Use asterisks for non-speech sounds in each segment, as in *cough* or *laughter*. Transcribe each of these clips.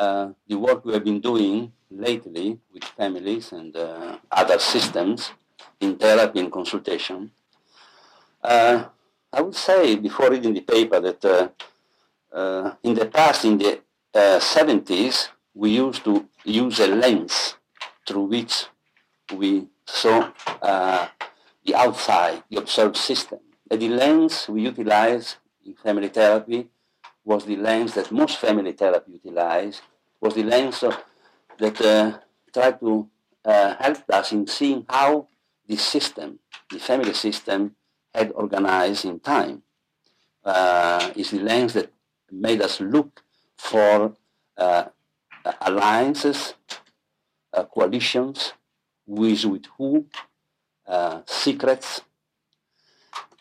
uh, the work we have been doing lately with families and uh, other systems in therapy and consultation, uh, I would say before reading the paper that uh, uh, in the past, in the 70s, we used to use a lens through which we saw the outside, the observed system. And the lens we utilize in family therapy was the lens that most family therapy utilize, was the lens of, that uh, tried to uh, help us in seeing how the system, the family system, had organized in time. Uh, is the lens that made us look for uh, alliances, uh, coalitions, is with who, uh, secrets,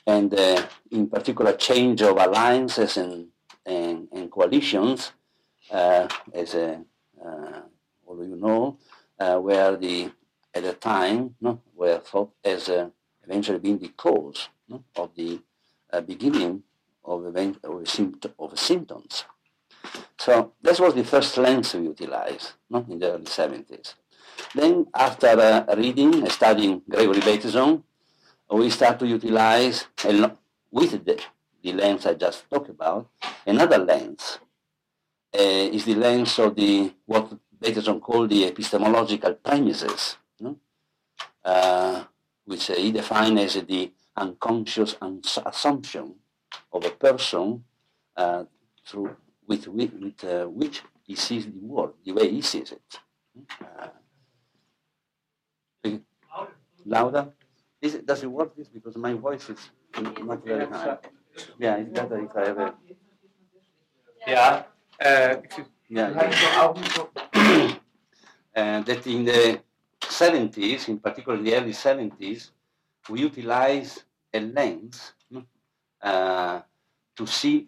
and uh, in particular change of alliances and, and, and coalitions, uh, as a, uh, all you know, uh, where the at the time no, were thought as uh, eventually being the cause no, of the beginning of, event, of, symptom, of symptoms. So this was the first lens we utilized no, in the early 70s. Then after uh, reading and studying Gregory Bateson, we start to utilize, and with the, the lens I just talked about, another lens. Uh, is the lens of the what Bateson called the epistemological premises, no? uh, which uh, he defined as the unconscious assumption of a person uh, through with, with, with uh, which he sees the world, the way he sees it. Uh, louder? Is it, does it work this? Because my voice is not very high. Yeah, it's better if I have a... Yeah. Uh, yeah. and *coughs* that in the 70s, in particular in the early 70s, we utilize a lens uh, to see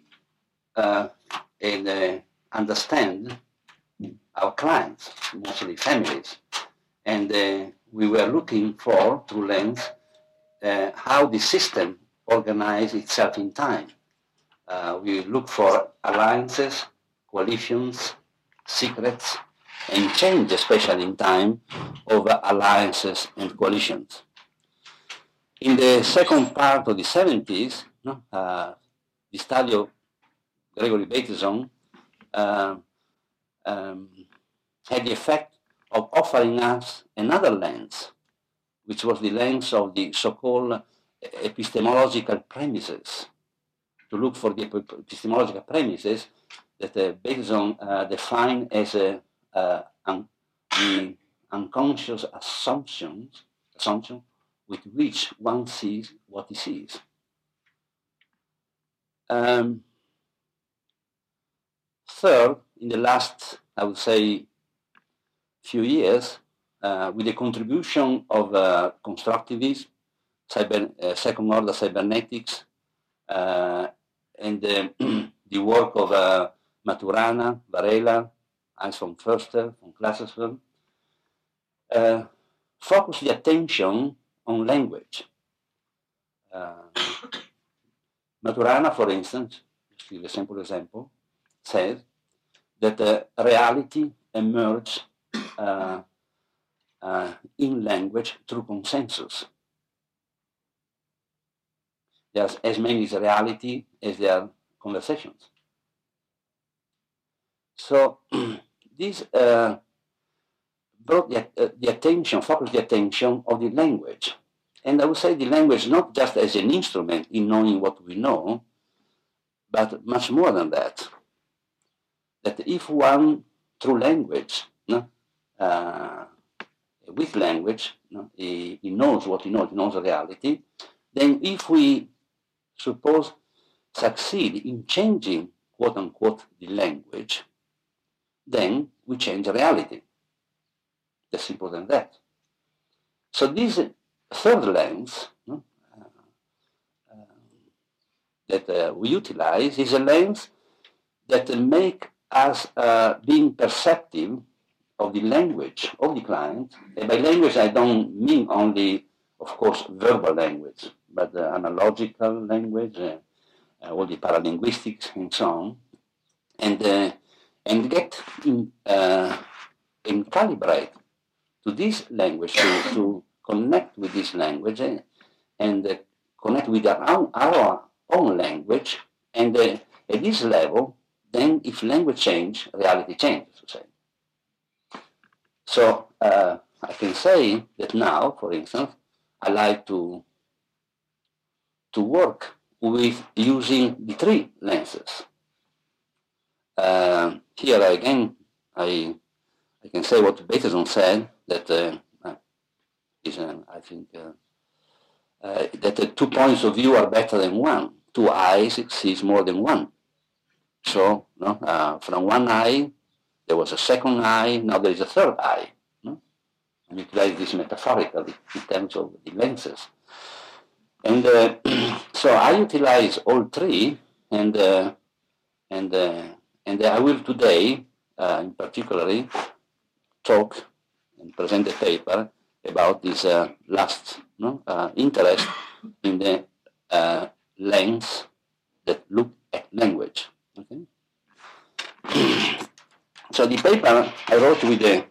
uh, and uh, understand our clients, mostly families. And uh, we were looking for, through lens, uh, how the system organizes itself in time. Uh, we look for alliances, coalitions, secrets, and change, especially in time, of alliances and coalitions. In the second part of the 70s, no, uh, the study of Gregory Bateson uh, um, had the effect of offering us another lens, which was the lens of the so-called epistemological premises, to look for the epistemological premises that uh, Bateson uh, defined as a, uh, un- the unconscious assumptions, assumption with which one sees what he sees. Um, third, in the last, I would say, few years, uh, with the contribution of uh, constructivism, cyber, uh, second order cybernetics, uh, and the *clears throat* work of uh, Maturana, Varela, Hans from Förster, from Glasersfeld, uh, focus the attention on language. Maturana, for instance, just a simple example, says that reality emerges uh, uh, in language through consensus. There's as many as reality as there are conversations. So *clears throat* this uh, brought the, uh, the attention, focused the attention of the language. And I would say the language not just as an instrument in knowing what we know, but much more than that. That if one, through language, no, uh, with language, no, he, he, knows what he knows, he knows reality, then if we suppose succeed in changing quote unquote the language, then we change reality. As simple than that. So this third lens uh, uh, that uh, we utilize is a lens that make us uh, being perceptive of the language of the client. And by language, I don't mean only, of course, verbal language, but uh, analogical language, uh, uh all the paralinguistics and so on. And uh, and get in, and calibrate to this language, to, to connect with this language and, connect with our own, our own language. And at this level, then if language change, reality changes. To say. So uh, I can say that now, for instance, I like to to work with using the three lenses. Uh, here again, I I can say what Bateson said that uh, uh is, uh, I think uh, uh, that the two points of view are better than one. Two eyes sees more than one. So, no, from one eye there was a second eye. Now there is a third eye. No? And utilize this metaphorically in terms of the lenses. And uh, *clears throat* so I utilize all three, and uh, and uh, and I will today, in particular, talk and present a paper about this last no, interest in the lens that look at language. Okay. *clears throat* so the paper I wrote with the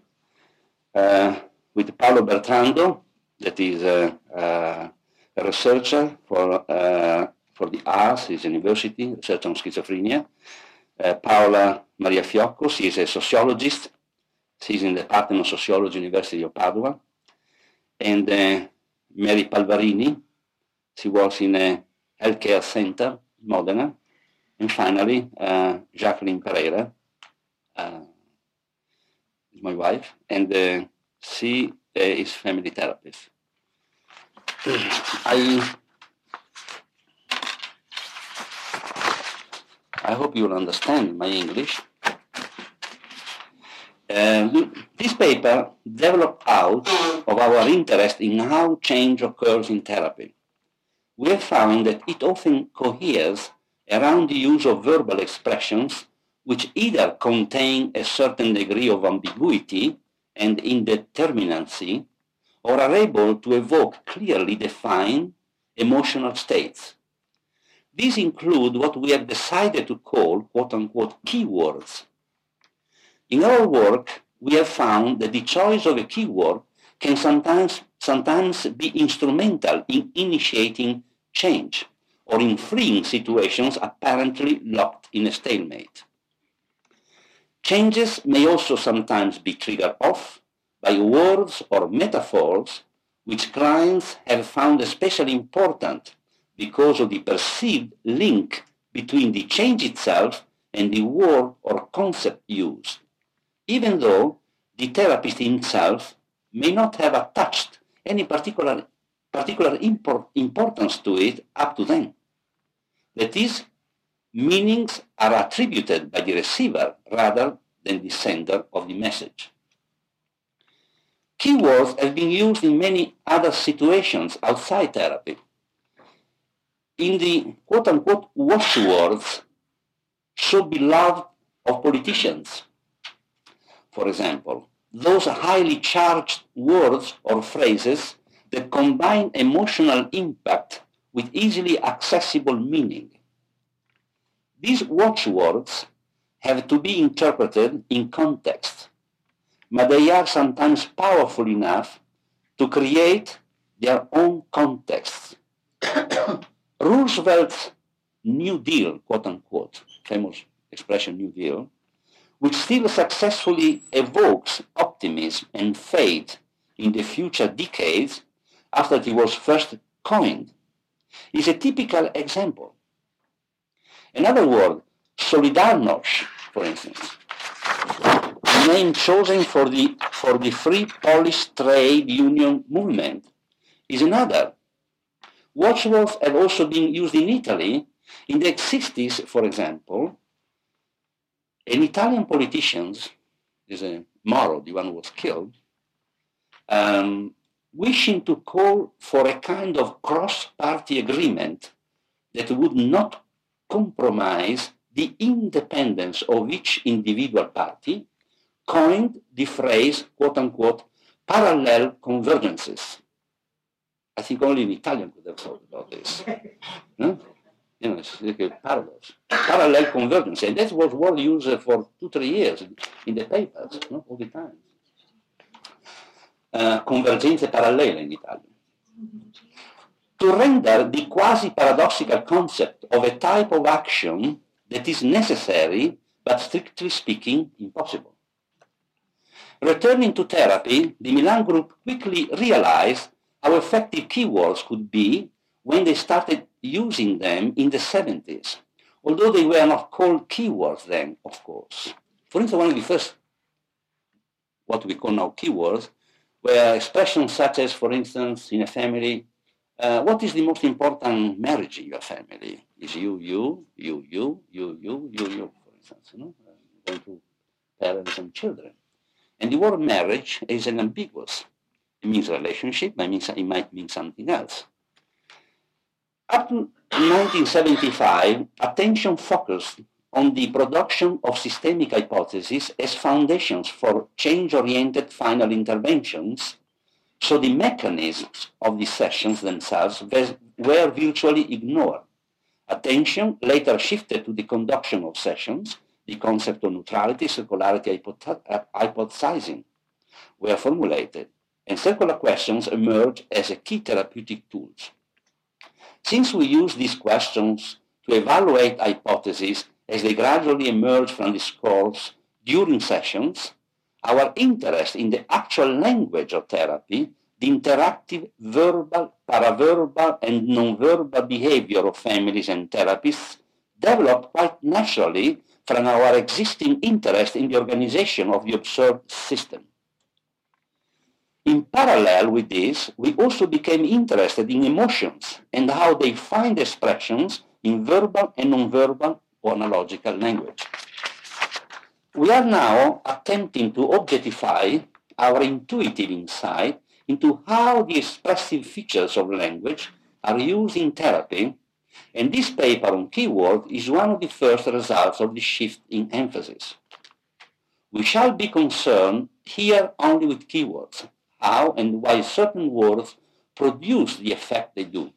uh, with Paolo Bertrando, that is uh, uh, a researcher for, uh, for the Ars, his university, research on schizophrenia. Uh, Paola Maria Fiocco, she is a sociologist. She's in the Department of Sociology, University of Padua. And uh, Mary Palvarini, she works in a healthcare center Modena. And finally, uh, Jacqueline Pereira uh, my wife, and uh, she is family therapist. I I hope you'll understand my English. Uh, this paper developed out of our interest in how change occurs in therapy. We have found that it often coheres around the use of verbal expressions which either contain a certain degree of ambiguity and indeterminacy or are able to evoke clearly defined emotional states. These include what we have decided to call quote-unquote keywords. In our work, we have found that the choice of a keyword can sometimes, sometimes be instrumental in initiating change or in freeing situations apparently locked in a stalemate. Changes may also sometimes be triggered off by words or metaphors which clients have found especially important because of the perceived link between the change itself and the word or concept used, even though the therapist himself may not have attached any particular, particular import, importance to it up to then. That is, meanings are attributed by the receiver rather than the sender of the message. Keywords have been used in many other situations outside therapy. In the quote-unquote watchwords should be loved of politicians, for example, those highly charged words or phrases that combine emotional impact with easily accessible meaning. These watchwords have to be interpreted in context but they are sometimes powerful enough to create their own context. *coughs* Roosevelt's New Deal, quote unquote, famous expression New Deal, which still successfully evokes optimism and faith in the future decades after it was first coined, is a typical example. Another word, solidarność, for instance, name chosen for the, for the Free Polish Trade Union movement is another. Watchwords have also been used in Italy. In the 60s, for example, an Italian politician, is a Moro, the one who was killed, um, wishing to call for a kind of cross-party agreement that would not compromise the independence of each individual party coined the phrase, quote unquote, parallel convergences. I think only an Italian could have thought about this. You know, it's like a paradox, parallel convergence. And that was word used for two, three years in the papers, no? all the time. Uh, convergenze parallele in Italian. To render the quasi-paradoxical concept of a type of action that is necessary, but strictly speaking, impossible. Returning to therapy, the Milan group quickly realized how effective keywords could be when they started using them in the 70s, although they were not called keywords then, of course. For instance, one of the first, what we call now keywords, were expressions such as, for instance, in a family, uh, what is the most important marriage in your family? Is you, you, you, you, you, you, you, you, for instance, you know, uh, going to parents and children. And the word marriage is an ambiguous. It means relationship, means, it might mean something else. Up to 1975, attention focused on the production of systemic hypotheses as foundations for change-oriented final interventions, so the mechanisms of the sessions themselves were virtually ignored. Attention later shifted to the conduction of sessions, the concept of neutrality, circularity, uh, hypothesizing were formulated, and circular questions emerged as a key therapeutic tools. Since we use these questions to evaluate hypotheses as they gradually emerge from discourse during sessions, our interest in the actual language of therapy, the interactive verbal, paraverbal, and nonverbal behavior of families and therapists developed quite naturally from our existing interest in the organization of the observed system. In parallel with this, we also became interested in emotions and how they find expressions in verbal and nonverbal or analogical language. We are now attempting to objectify our intuitive insight into how the expressive features of language are used in therapy, and this paper on keyword is one of the first results of the shift in emphasis. We shall be concerned here only with keywords, how and why certain words produce the effect they do.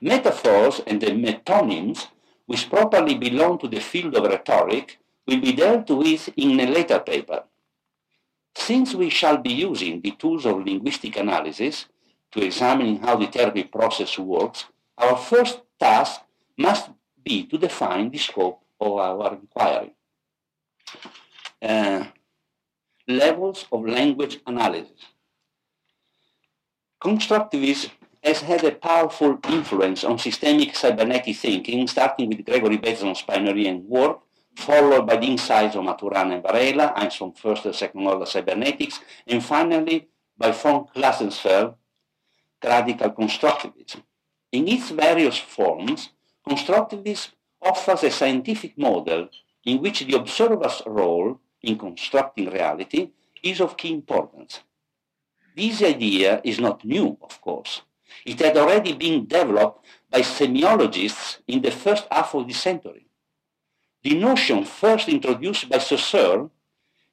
Metaphors and the metonyms, which properly belong to the field of rhetoric, will be dealt with in a later paper. Since we shall be using the tools of linguistic analysis to examine how the therapy process works, our first task must be to define the scope of our inquiry. Uh, levels of language analysis. Constructivism has had a powerful influence on systemic cybernetic thinking, starting with Gregory Bateson's pioneering work, followed by the insights of Maturana and Varela, Einstein first and second order cybernetics, and finally by von Glasersfeld, radical constructivism. In its various forms, constructivism offers a scientific model in which the observer's role in constructing reality is of key importance. This idea is not new, of course. It had already been developed by semiologists in the first half of the century. The notion first introduced by Saussure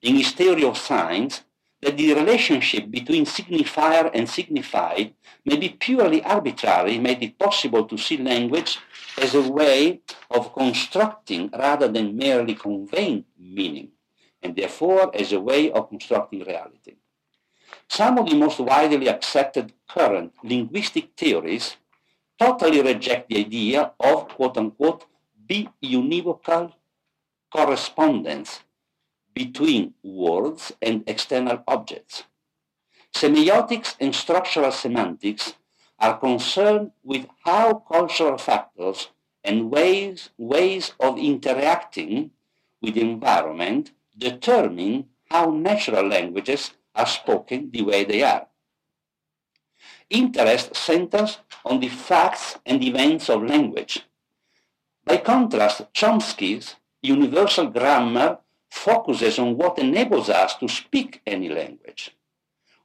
in his theory of signs that the relationship between signifier and signified may be purely arbitrary made it possible to see language as a way of constructing rather than merely conveying meaning, and therefore as a way of constructing reality. Some of the most widely accepted current linguistic theories totally reject the idea of quote unquote bi-univocal correspondence between words and external objects. Semiotics and structural semantics are concerned with how cultural factors and ways, ways of interacting with the environment determine how natural languages are spoken the way they are. Interest centers on the facts and events of language. By contrast, Chomsky's universal grammar focuses on what enables us to speak any language,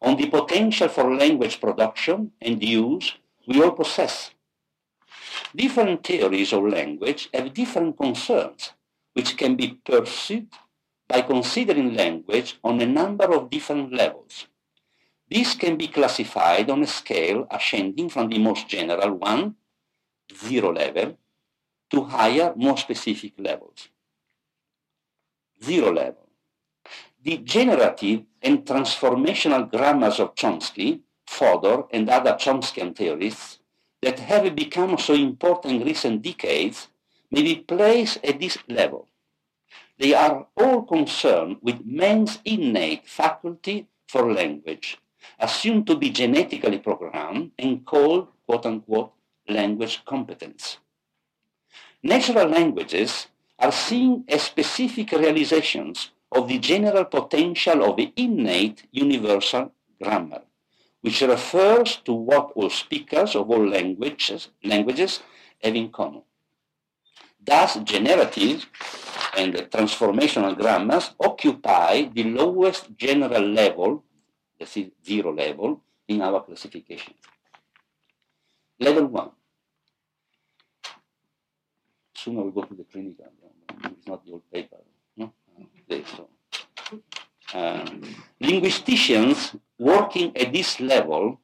on the potential for language production and use we all possess. Different theories of language have different concerns, which can be pursued by considering language on a number of different levels. This can be classified on a scale ascending from the most general one, zero level, to higher, more specific levels. Zero level. The generative and transformational grammars of Chomsky, Fodor, and other Chomskyan theorists that have become so important in recent decades may be placed at this level. They are all concerned with man's innate faculty for language, assumed to be genetically programmed and called, quote unquote, language competence. Natural languages are seen as specific realizations of the general potential of the innate universal grammar, which refers to what all speakers of all languages, languages have in common. Thus, generative and transformational grammars occupy the lowest general level, that is zero level, in our classification. Level one. Soon I will go to the clinical. It's not the old paper. No? Okay, so. Um, linguisticians working at this level,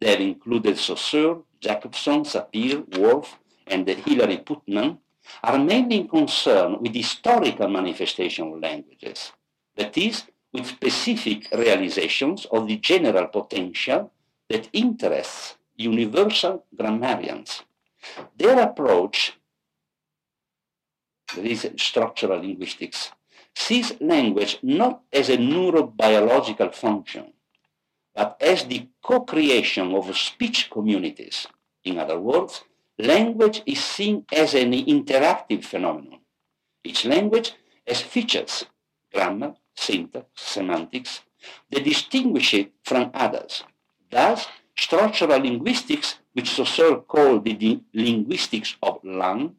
they included Saussure, Jakobson, Sapir, Whorf, and Hilary Putnam, are mainly concerned with historical manifestation of languages, that is, with specific realizations of the general potential that interests universal grammarians. Their approach, that is structural linguistics, sees language not as a neurobiological function, but as the co-creation of speech communities. In other words, language is seen as an interactive phenomenon. Each language has features, grammar, syntax, semantics, that distinguish it from others. Thus, structural linguistics, which Saussure called the linguistics of langue,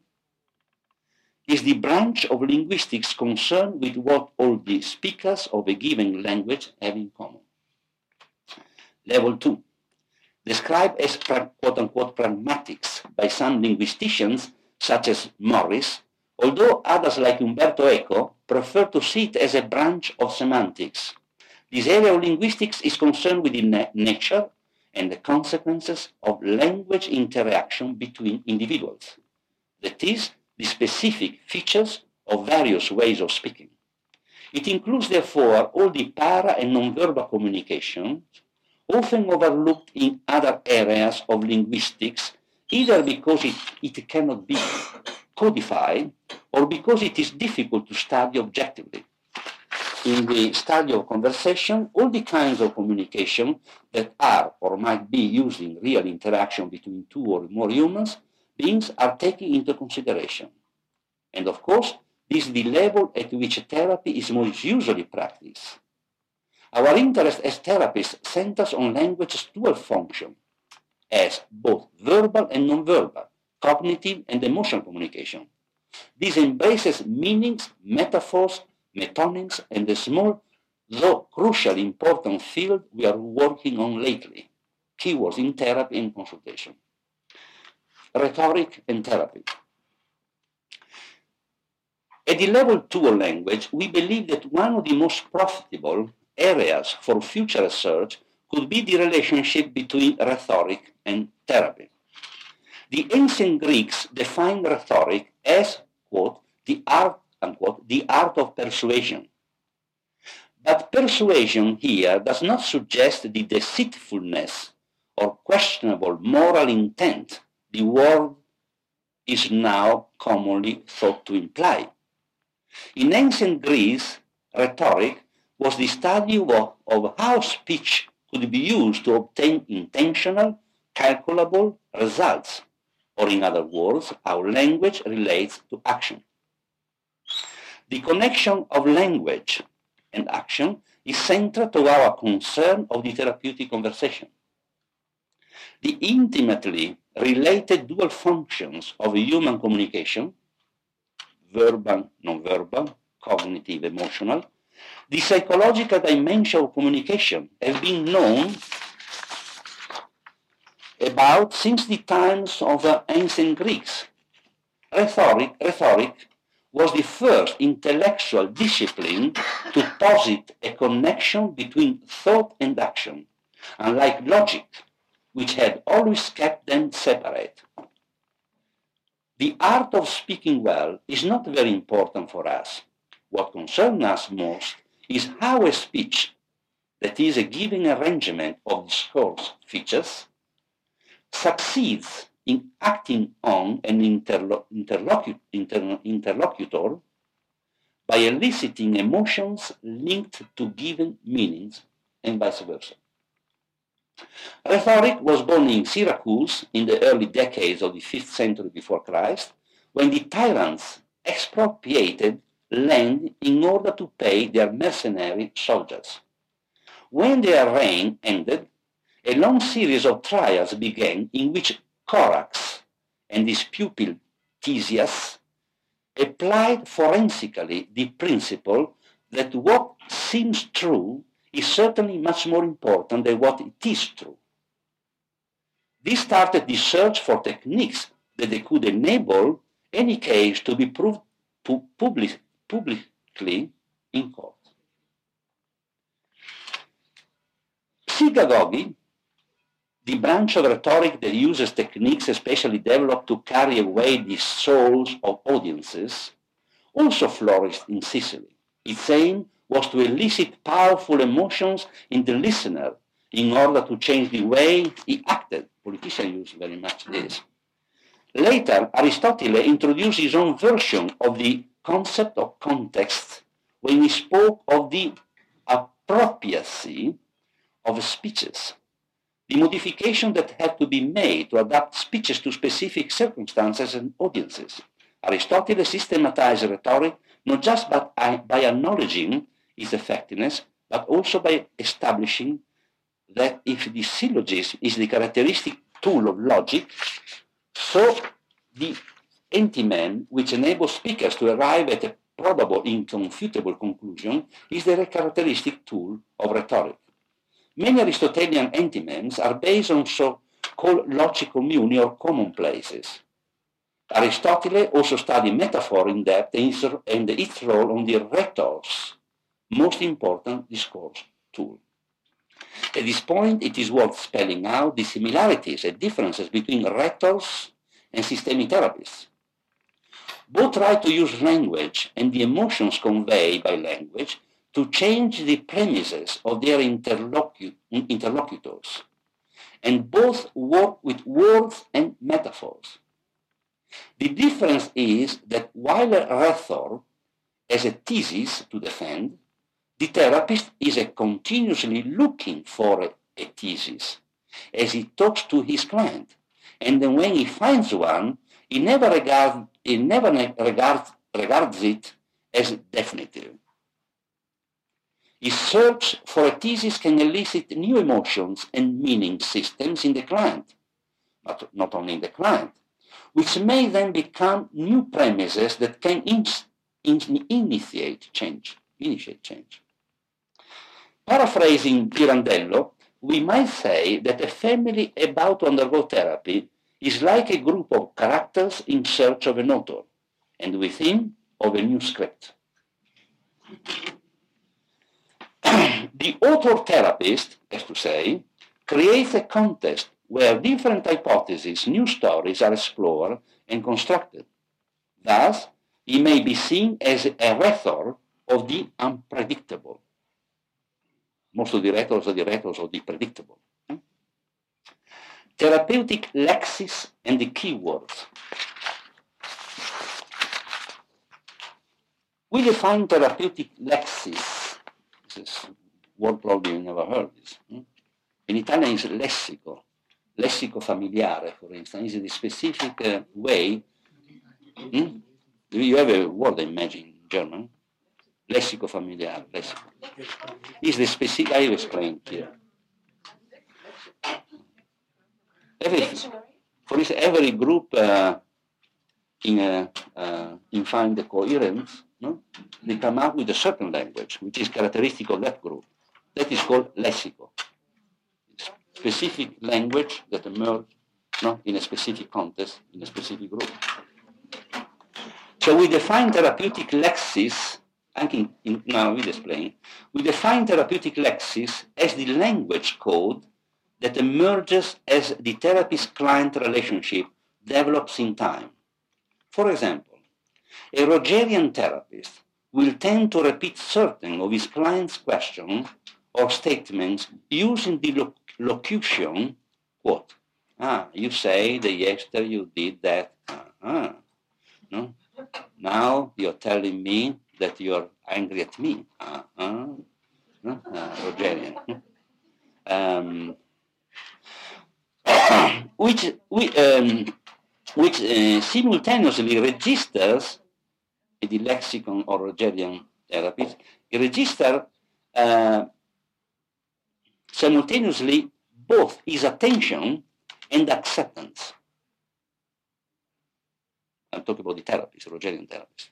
is the branch of linguistics concerned with what all the speakers of a given language have in common. Level two, described as quote-unquote pragmatics by some linguisticians such as Morris, although others like Umberto Eco prefer to see it as a branch of semantics. This area of linguistics is concerned with the na nature and the consequences of language interaction between individuals. That is, the specific features of various ways of speaking. It includes, therefore, all the para and nonverbal communications often overlooked in other areas of linguistics, either because it, it cannot be codified or because it is difficult to study objectively. In the study of conversation, all the kinds of communication that are or might be used in real interaction between two or more humans beings are taken into consideration. And of course, this is the level at which therapy is most usually practiced. Our interest as therapists centers on language's dual function as both verbal and nonverbal, cognitive and emotional communication. This embraces meanings, metaphors, metonyms, and the small, though crucially important field we are working on lately, keywords in therapy and consultation. Rhetoric and therapy. At the level two of language, we believe that one of the most profitable areas for future research could be the relationship between rhetoric and therapy. The ancient Greeks defined rhetoric as, quote, the art, unquote, the art of persuasion. But persuasion here does not suggest the deceitfulness or questionable moral intent the word is now commonly thought to imply. In ancient Greece, rhetoric was the study of, of how speech could be used to obtain intentional, calculable results, or in other words, how language relates to action. The connection of language and action is central to our concern of the therapeutic conversation. The intimately related dual functions of human communication, verbal, non-verbal, cognitive, emotional, the psychological dimension of communication has been known about since the times of the ancient Greeks. Rhetoric, rhetoric was the first intellectual discipline to posit a connection between thought and action, unlike logic, which had always kept them separate. the art of speaking well is not very important for us. What concerns us most is how a speech, that is a given arrangement of discourse features, succeeds in acting on an interlo interlocu inter interlocutor by eliciting emotions linked to given meanings and vice versa. Rhetoric was born in Syracuse in the early decades of the 5th century before Christ, when the tyrants expropriated land in order to pay their mercenary soldiers. When their reign ended, a long series of trials began in which Corax and his pupil Tisias applied forensically the principle that what seems true is certainly much more important than what it is true. This started the search for techniques that they could enable any case to be proved pu public, publicly in court. Psychagogy, the branch of rhetoric that uses techniques especially developed to carry away the souls of audiences, also flourished in Sicily. Its aim was to elicit powerful emotions in the listener in order to change the way he acted. Politicians use very much this. Later, Aristotle introduced his own version of the concept of context when he spoke of the appropriacy of speeches, the modification that had to be made to adapt speeches to specific circumstances and audiences. Aristotle systematized rhetoric not just by, by acknowledging its effectiveness, but also by establishing that if the syllogism is the characteristic tool of logic, so the enthymeme which enables speakers to arrive at a probable, inconfutable conclusion is the characteristic tool of rhetoric. Many Aristotelian enthymemes are based on so-called logical muni or commonplaces. Aristotle also studied metaphor in depth and its role on the rhetor's most important discourse tool. At this point, it is worth spelling out the similarities and differences between rhetors and systemic therapists. Both try to use language and the emotions conveyed by language to change the premises of their interlocu interlocutors. And both work with words and metaphors. The difference is that while a rhetor has a thesis to defend, the therapist is continuously looking for a, a thesis as he talks to his client. And then when he finds one, he never, regard, he never regards, regards it as definitive. His search for a thesis can elicit new emotions and meaning systems in the client, but not only in the client, which may then become new premises that can in, in, initiate change. Initiate change. Paraphrasing Pirandello, we might say that a family about to undergo therapy is like a group of characters in search of an author, and within of a new script. *clears throat* the author therapist, as to say, creates a context where different hypotheses, new stories are explored and constructed. Thus, he may be seen as a rhetor of the unpredictable most of the records are the records of the predictable. Therapeutic lexis and the keywords. We define therapeutic lexis. This is word probably you never heard this. Hmm? In Italian it's lessico, lessico familiare, for instance, is the specific uh, way. Hmm? You have a word, I imagine, in German? Lessico familiare, lessico. Is the specific, I will explain here. Every, for instance, every group uh, in, a, uh, in find the coherence, no? they come up with a certain language, which is characteristic of that group. That is called lessico. Specific language that emerge no? in a specific context, in a specific group. So we define therapeutic lexis anche in, in, now we explain, we define therapeutic lexis as the language code that emerges as the therapist-client relationship develops in time. For example, a Rogerian therapist will tend to repeat certain of his client's questions or statements using the loc locution, quote, ah, you say that yesterday you did that. Uh-huh. No? Now you're telling me that you're angry at me. Uh, Rogerian. Um, *coughs* which, um, which uh, simultaneously registers in the lexicon or Rogerian therapies, register uh, simultaneously both his attention and acceptance. I'm talking about the therapies, Rogerian therapies.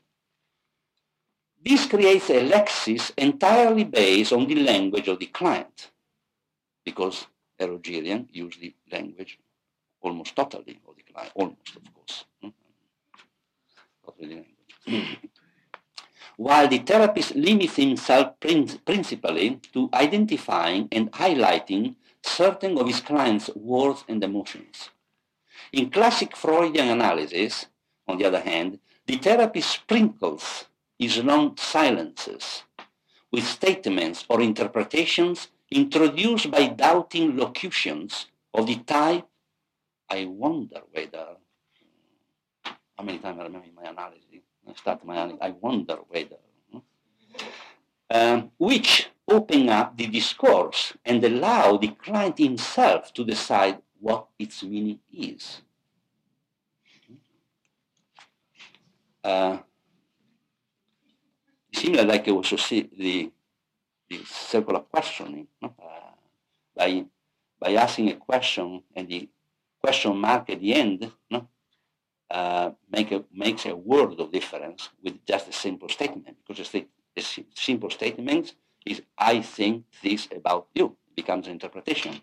This creates a lexis entirely based on the language of the client, because a Rogerian uses the language almost totally of the client, almost, of course. Hmm? Totally language. *clears throat* While the therapist limits himself principally to identifying and highlighting certain of his client's words and emotions. In classic Freudian analysis, on the other hand, the therapist sprinkles his long silences with statements or interpretations introduced by doubting locutions of the type, I wonder whether, how many times I remember in my analysis, I start my analysis, I wonder whether, um, which open up the discourse and allow the client himself to decide what its meaning is. Uh, similar like you also see the, the circle of questioning no? uh, by by asking a question and the question mark at the end no? uh, make a, makes a world of difference with just a simple statement because a, a simple statement is I think this about you. It becomes an interpretation.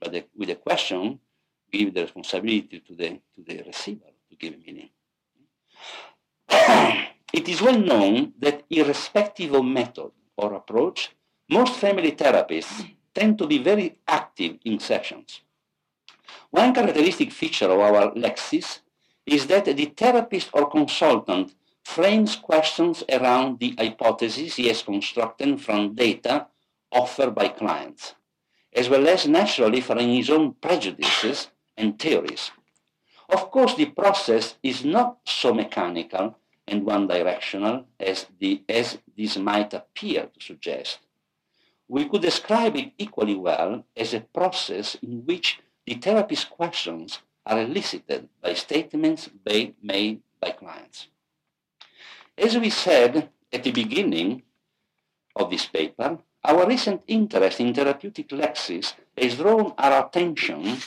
But the, with a question, give the responsibility to the, to the receiver to give meaning. It is well known that irrespective of method or approach, most family therapists tend to be very active in sessions. One characteristic feature of our lexis is that the therapist or consultant frames questions around the hypotheses he has constructed from data offered by clients, as well as naturally from his own prejudices and theories. Of course, the process is not so mechanical and one-directional as, as this might appear to suggest. We could describe it equally well as a process in which the therapist's questions are elicited by statements made by clients. As we said at the beginning of this paper, our recent interest in therapeutic lexis has drawn our attention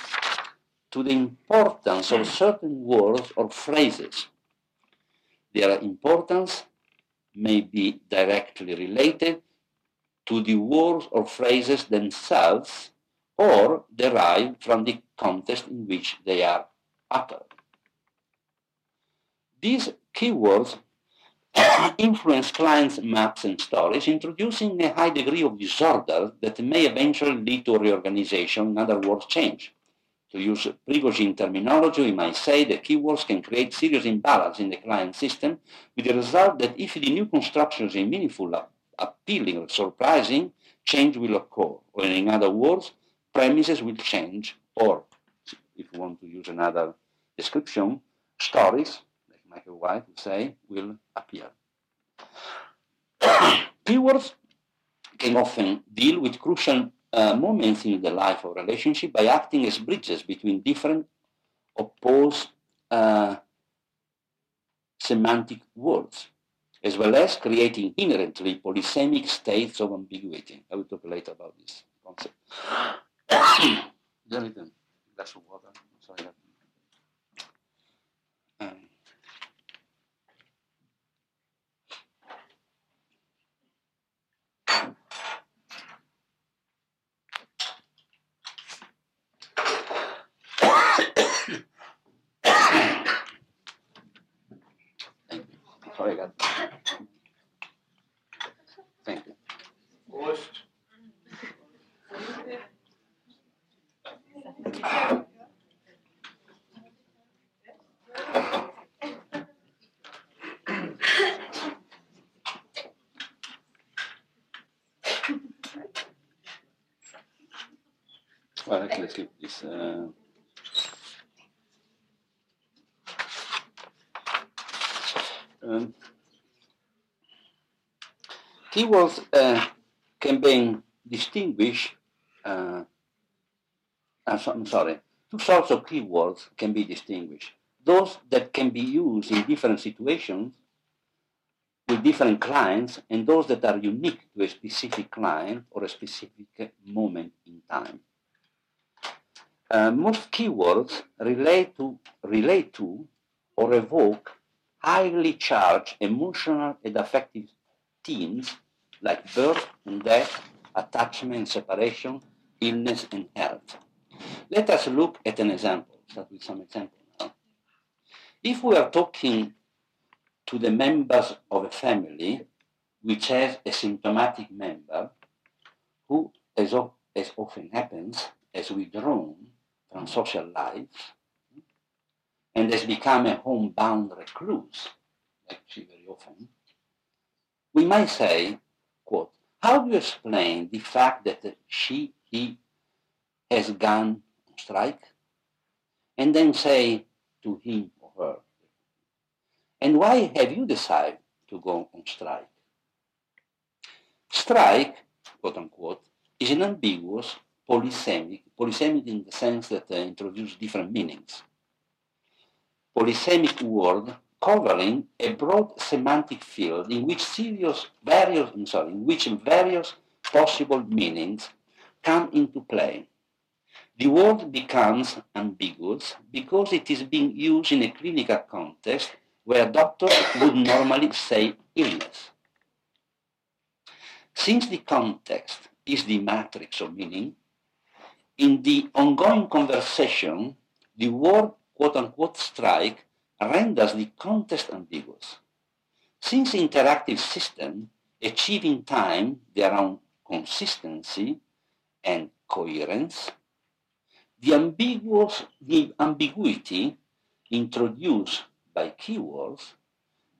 to the importance of certain words or phrases. Their importance may be directly related to the words or phrases themselves or derived from the context in which they are uttered. These keywords *coughs* influence clients' maps and stories, introducing a high degree of disorder that may eventually lead to reorganization, in other words, change. To use Prigogine terminology, we might say that keywords can create serious imbalance in the client system, with the result that if the new construction is meaningful, uh, appealing, or surprising, change will occur. Or in other words, premises will change, or, if you want to use another description, stories Michael White would say, will appear. *coughs* Keywords can often deal with crucial uh, moments in the life of relationship by acting as bridges between different opposed uh, semantic words, as well as creating inherently polysemic states of ambiguity. I will talk later about this concept. *coughs* Jonathan, glass of water. Sorry. Keywords uh, can be distinguished. Uh, I'm sorry. Two sorts of keywords can be distinguished. Those that can be used in different situations with different clients and those that are unique to a specific client or a specific moment in time. Uh, most keywords relate to, relate to or evoke highly charged emotional and affective themes like birth and death, attachment and separation, illness and health. Let us look at an example, start with some example now. If we are talking to the members of a family which has a symptomatic member who, as, as often happens, has withdrawn from social life and has become a homebound recluse, actually very often, we might say, quote, how do you explain the fact that she, he has gone on strike? And then say to him or her, and why have you decided to go on strike? Strike, quote unquote, is an ambiguous polysemic, polysemic in the sense that uh, introduces different meanings. Polysemic word covering a broad semantic field in which serious various, sorry, in which various possible meanings come into play. The word becomes ambiguous because it is being used in a clinical context where doctors would normally say illness. Since the context is the matrix of meaning, in the ongoing conversation, the word quote unquote strike renders the context ambiguous. Since interactive system achieve in time their own consistency and coherence, the, ambiguous, the ambiguity introduced by keywords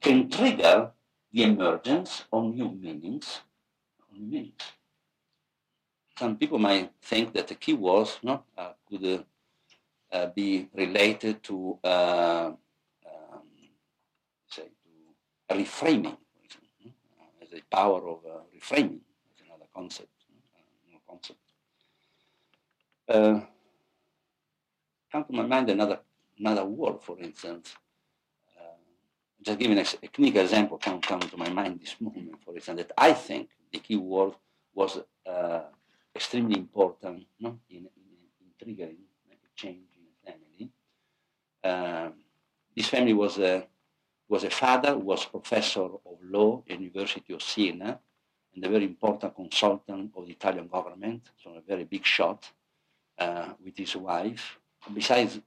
can trigger the emergence of new meanings. Meanings. Some people might think that the keywords no, uh, could uh, be related to uh, reframing, as a power of uh, reframing, is another concept. Uh, concept. Uh, come to my mind another another word, for instance. Uh, just giving a, a clinical example come come to my mind this moment, for instance, that I think the key word was uh, extremely important no? in, in, in, triggering change in a family. Uh, this family was a was a father was professor of law at University of Siena and a very important consultant of the Italian government, so a very big shot uh, with his wife. Besides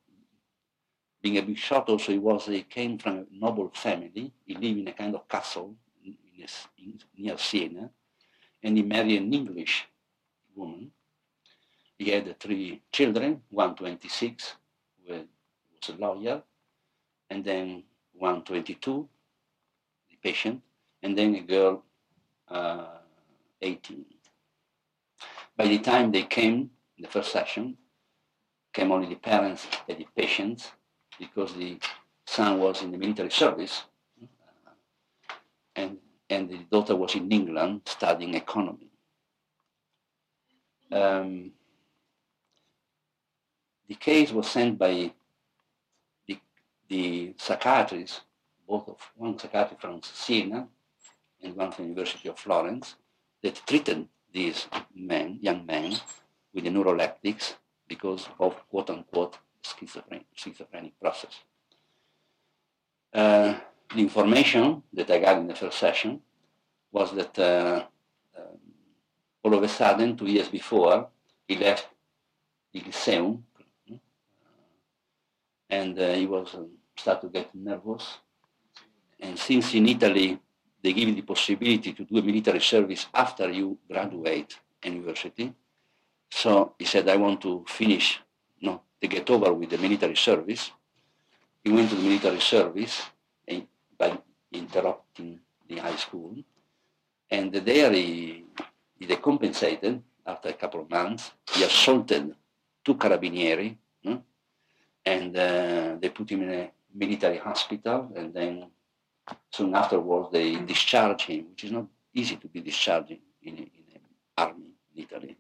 being a big shot, also he was he came from a noble family. He lived in a kind of castle in, in in, near Siena, and he married an English woman. He had three children, one 26, who was a lawyer, and then 122, the patient, and then a girl uh, 18. By the time they came, the first session, came only the parents and the patients because the son was in the military service uh, and, and the daughter was in England studying economy. Um, the case was sent by the psychiatrists, both of one psychiatrist from Siena and one from the University of Florence, that treated these men, young men, with the neuroleptics because of quote unquote schizophrenic, schizophrenic process. Uh, the information that I got in the first session was that uh, um, all of a sudden, two years before, he left the Lyceum and uh, he was um, start to get nervous. And since in Italy they give you the possibility to do a military service after you graduate university, so he said, I want to finish, no, to get over with the military service. He went to the military service and, by interrupting the high school, and there he, he decompensated after a couple of months. He assaulted two carabinieri, and uh, they put him in a military hospital, and then soon afterwards they discharged him, which is not easy to be discharged in, in, in an army in Italy.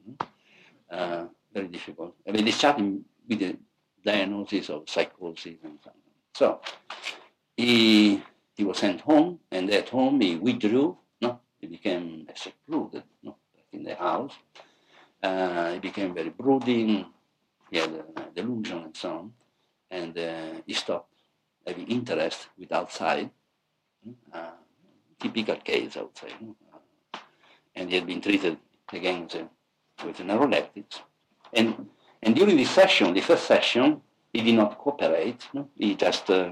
Uh, very difficult. And they discharged him with a diagnosis of psychosis and so on. So he, he was sent home, and at home he withdrew. No, he became secluded no, in the house. Uh, he became very brooding. He had a delusion and so on, and uh, he stopped having interest with outside. Uh, typical case, I would say. Uh, and he had been treated again with neuroleptics. And, and during this session, the first session, he did not cooperate. No? He just uh,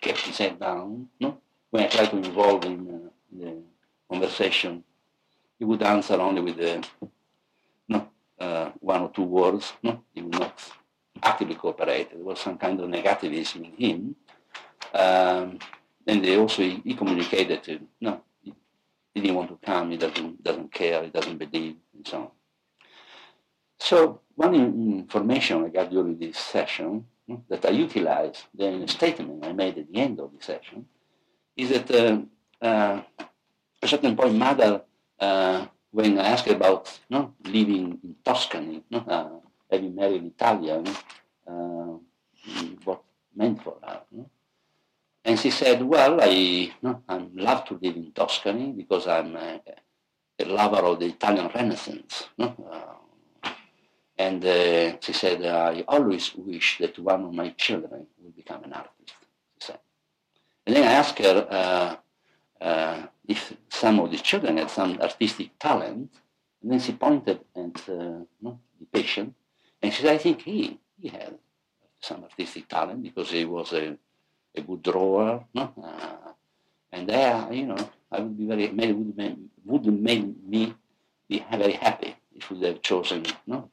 kept his head down. No? When I tried to involve him uh, in the conversation, he would answer only with the, no, uh, one or two words. No? He would not actively cooperate. There was some kind of negativism in him. Um, and they also he, he communicated to no, he, didn't want to come. He doesn't doesn't care. He doesn't believe, and so on. So one information I got during this session that I utilized in a statement I made at the end of the session is that uh, uh, at a certain point, mother, uh, when I asked about no, living in Tuscany, no, uh, having married an Italian, uh, what meant for her. No? And she said, well, I, no, I love to live in Tuscany because I'm a, a lover of the Italian Renaissance. No? Uh, and uh, she said, I always wish that one of my children will become an artist. She said. And then I asked her uh, uh if some of the children had some artistic talent. And then she pointed at uh, no, the patient. And she said, I think he, he had some artistic talent because he was a a good drawer, no? Uh, and there, you know, I would be very, maybe would make, would make me be very happy if would have chosen, no,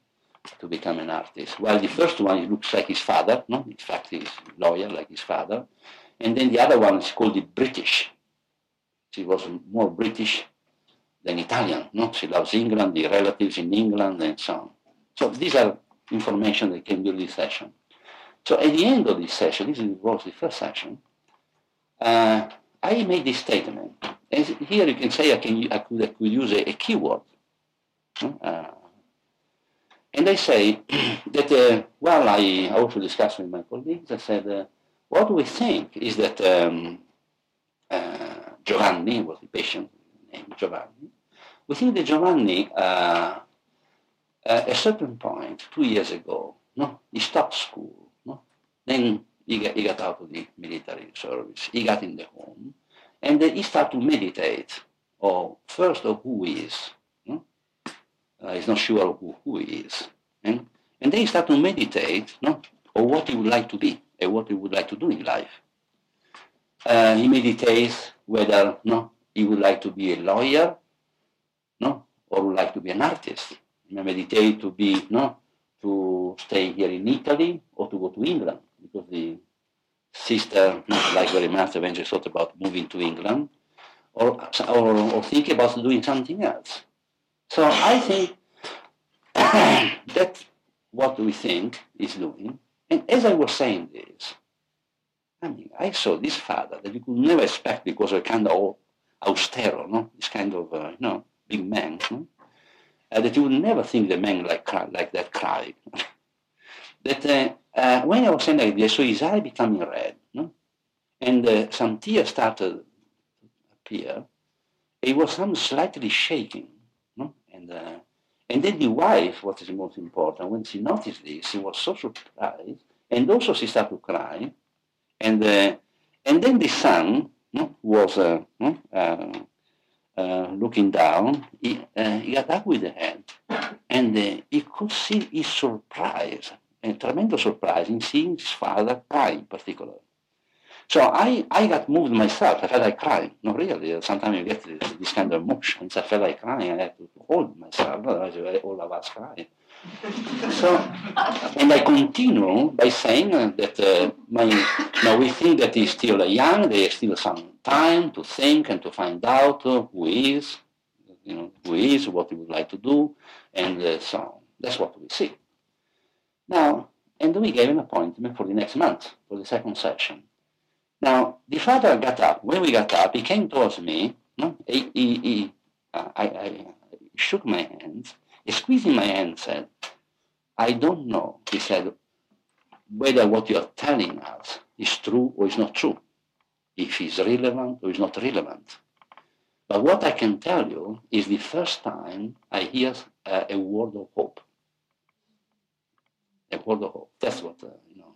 to become an artist. While the first one he looks like his father, no, in fact he's lawyer like his father, and then the other one is called it British. She was more British than Italian, no? She loves England, the relatives in England, and so on. So these are information that came during this session. So at the end of this session, this was the first session, uh, I made this statement. And here you can say I, can, I, could, I could use a, a keyword. Uh, and I say *clears throat* that, uh, well, I also discussed with my colleagues, I said, uh, what we think is that um, uh, Giovanni was the patient named Giovanni. We think that Giovanni, uh, at a certain point, two years ago, no, he stopped school then he got, he got out of the military service. He got in the home. And then he started to meditate. Or first of who he is. No? Uh, he's not sure of who, who he is. And, and then he started to meditate no? or what he would like to be and what he would like to do in life. Uh, he meditates whether no, he would like to be a lawyer no, or would like to be an artist. He meditates to be no, to stay here in Italy or to go to England because the sister not like very much eventually thought about moving to England or, or, or think about doing something else. So I think *coughs* that's what we think is doing. And as I was saying this, I mean, I saw this father that you could never expect because a kind of austero, no? This kind of, uh, you know, big man, no? uh, that you would never think the man like, like that cried. *laughs* that uh, uh, when I was saying like this, so his eye becoming red, no? and uh, some tears started to appear. He was some slightly shaking, no? and uh, and then the wife, what is most important, when she noticed this, she was so surprised, and also she started to cry, and uh, and then the son no, was uh, uh, looking down. He, he got up with the head, and he could see his surprise a tremendous surprise in seeing his father cry in particular. So I, I got moved myself. I felt like crying. No, really. Sometimes you get this, this kind of emotions. I felt like crying. I had to hold myself. Otherwise, all of us cry. so, and I continue by saying that uh, my, now we think that he's still young. There's still some time to think and to find out who he is. you know, who he is, what he would like to do, and uh, so on. That's what we see. Now, and we gave an appointment for the next month, for the second session. Now, the father got up. When we got up, he came towards me. No? He, he, he uh, I, I, shook my hands. He squeezed my hand and said, I don't know, he said, whether what you're telling us is true or is not true, if it's relevant or is not relevant. But what I can tell you is the first time I hear uh, a word of hope. Hope. That's what, uh, you know,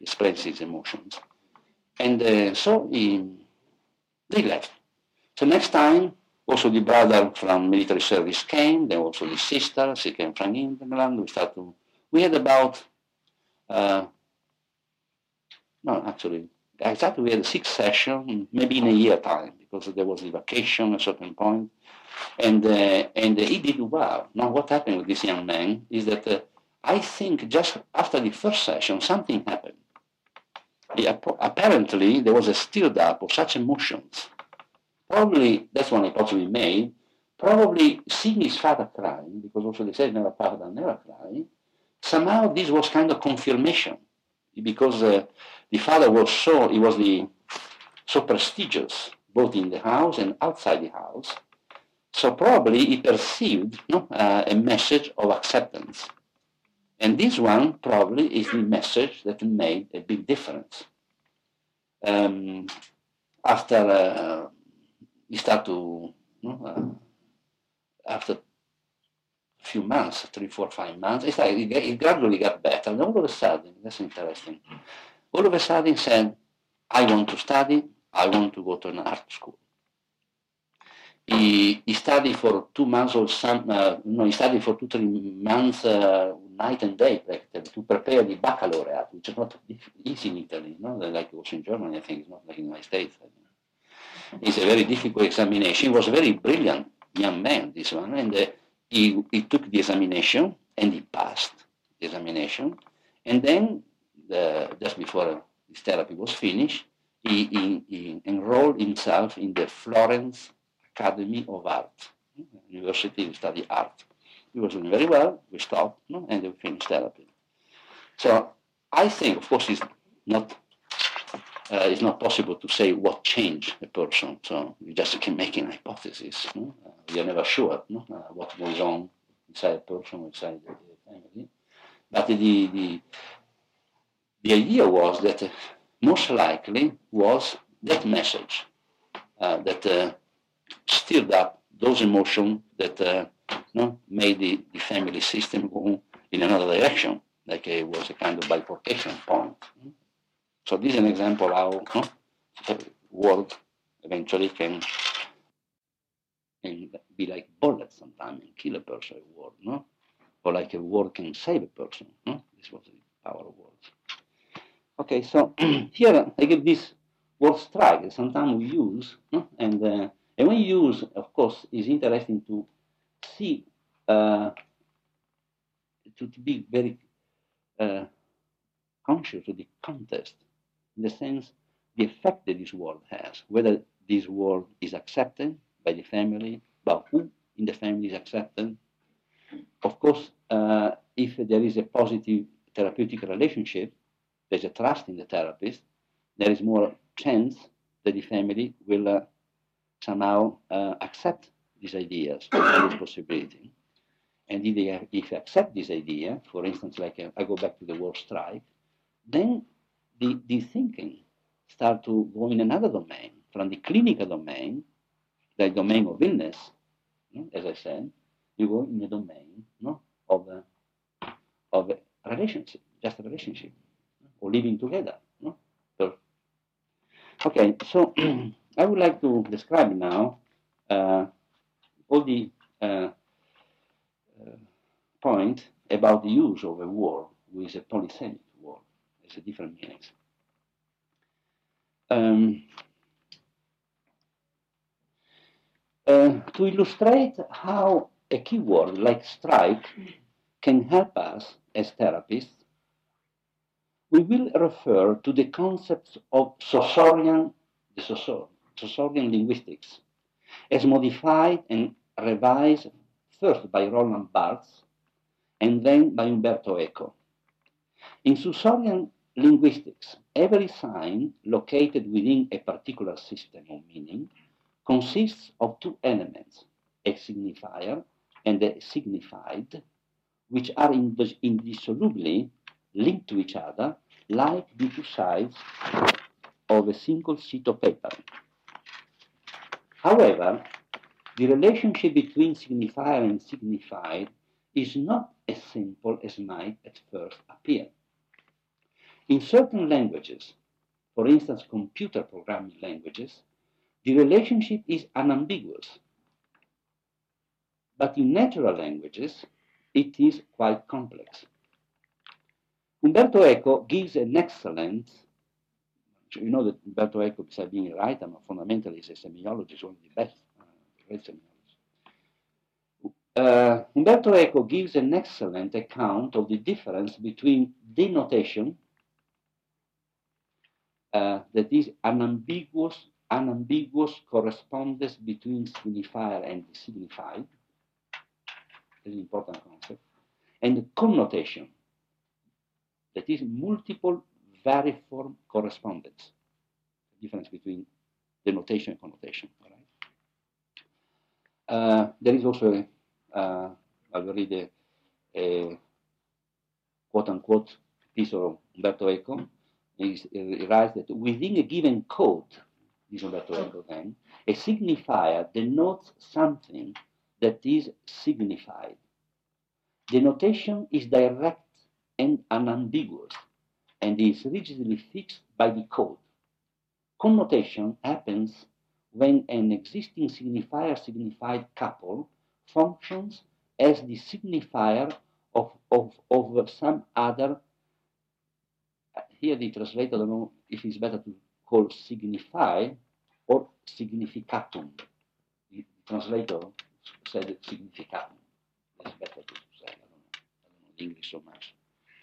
expresses his emotions. And uh, so he, they left. So next time, also the brother from military service came, then also the sister, she came from England. We started, we had about, uh, no, actually, exactly we had six sessions, maybe in a year time, because there was a vacation at a certain point. And, uh, and he did well. Now what happened with this young man is that uh, I think just after the first session, something happened apparently there was a stirred up of such emotions. Probably, that's one hypothesis we made, probably seeing his father crying, because also they said never father, never cry, somehow this was kind of confirmation, because uh, the father was so, he was the, so prestigious, both in the house and outside the house, so probably he perceived uh, a message of acceptance. And this one probably is the message that made a big difference. Um, after uh, we start to, you know, uh, after a few months, three, four, five months, it, it, it gradually got better. And all of a sudden, that's interesting, all of a sudden said, I want to study, I want to go to an art school. He, he studied for two months or some, uh, no, he studied for two, three months, uh, night and day, practically, to prepare the baccalaureate, which is not easy in Italy, no? like also in Germany, I think, it's not like in the United States. It's a very difficult examination. He was a very brilliant young man, this one, and uh, he, he took the examination and he passed the examination. And then, the, just before his therapy was finished, he, he, he enrolled himself in the Florence Academy of Art, University to study art. He was doing very well, we stopped, no? and we finished therapy. So I think, of course, it's not, uh, it's not possible to say what changed a person. So you just keep making hypotheses. No? Uh, you're never sure no? uh, what goes on inside a person, inside the, the family. But the, the, the idea was that uh, most likely was that message uh, that uh, stirred up those emotions that uh, no, made the, the family system go in another direction, like it was a kind of bifurcation point. So this is an example how no, a word eventually can, can be like bullets sometimes and kill a person, a word, no? Or like a word can save a person, no? This was the power of words. Okay, so *clears throat* here I give this word strike that sometimes we use, no? and uh, and when you use, of course, it's interesting to see, uh, to, to, be very uh, conscious of the context, in the sense, the effect that this word has, whether this word is accepted by the family, by who in the family is accepted. Of course, uh, if there is a positive therapeutic relationship, there's a trust in the therapist, there is more chance that the family will uh, somehow uh, accept these ideas and this possibility. And if they, if accept this idea, for instance, like uh, I go back to the word strike, then the, the thinking start to go in another domain, from the clinical domain, the domain of illness, as I said, you go in the domain no, of, uh, of a relationship, just a relationship, or living together. Okay, so *clears throat* I would like to describe now uh, all the uh, uh, point about the use of a word with a polysemic word. It's a different meanings. Um, uh, to illustrate how a keyword like strike can help us as therapists, we will refer to the concepts of Saussurean, the Saussurian linguistics, as modified and revised first by Roland Barthes and then by Umberto Eco. In Saussurian linguistics, every sign located within a particular system of meaning consists of two elements, a signifier and a signified, which are indissolubly linked to each other like the two sides of a single sheet of paper. However, the relationship between signifier and signified is not as simple as might at first appear. In certain languages, for instance, computer programming languages, the relationship is unambiguous. But in natural languages, it is quite complex. Umberto Eco gives an excellent, you know that Umberto Eco, besides being a writer, but fundamentally is a semiologist, one of the best uh, great semiologists. Uh, Umberto Eco gives an excellent account of the difference between denotation, uh, that is unambiguous, unambiguous correspondence between signifier and the signified, an important concept, and connotation, that is multiple variform correspondence, the difference between denotation and connotation. Uh, there is also, a, uh, I will read a, a quote-unquote piece of Umberto Eco. He, writes that within a given code, this Umberto Eco then, a signifier denotes something that is signified. Denotation is direct and unambiguous and is rigidly fixed by the code. Connotation happens when an existing signifier-signified couple functions as the signifier of, of, of some other, here the translator, I don't know if it's better to call signify or significatum. The translator said significatum. It's better to say, I don't know, I don't know English so much.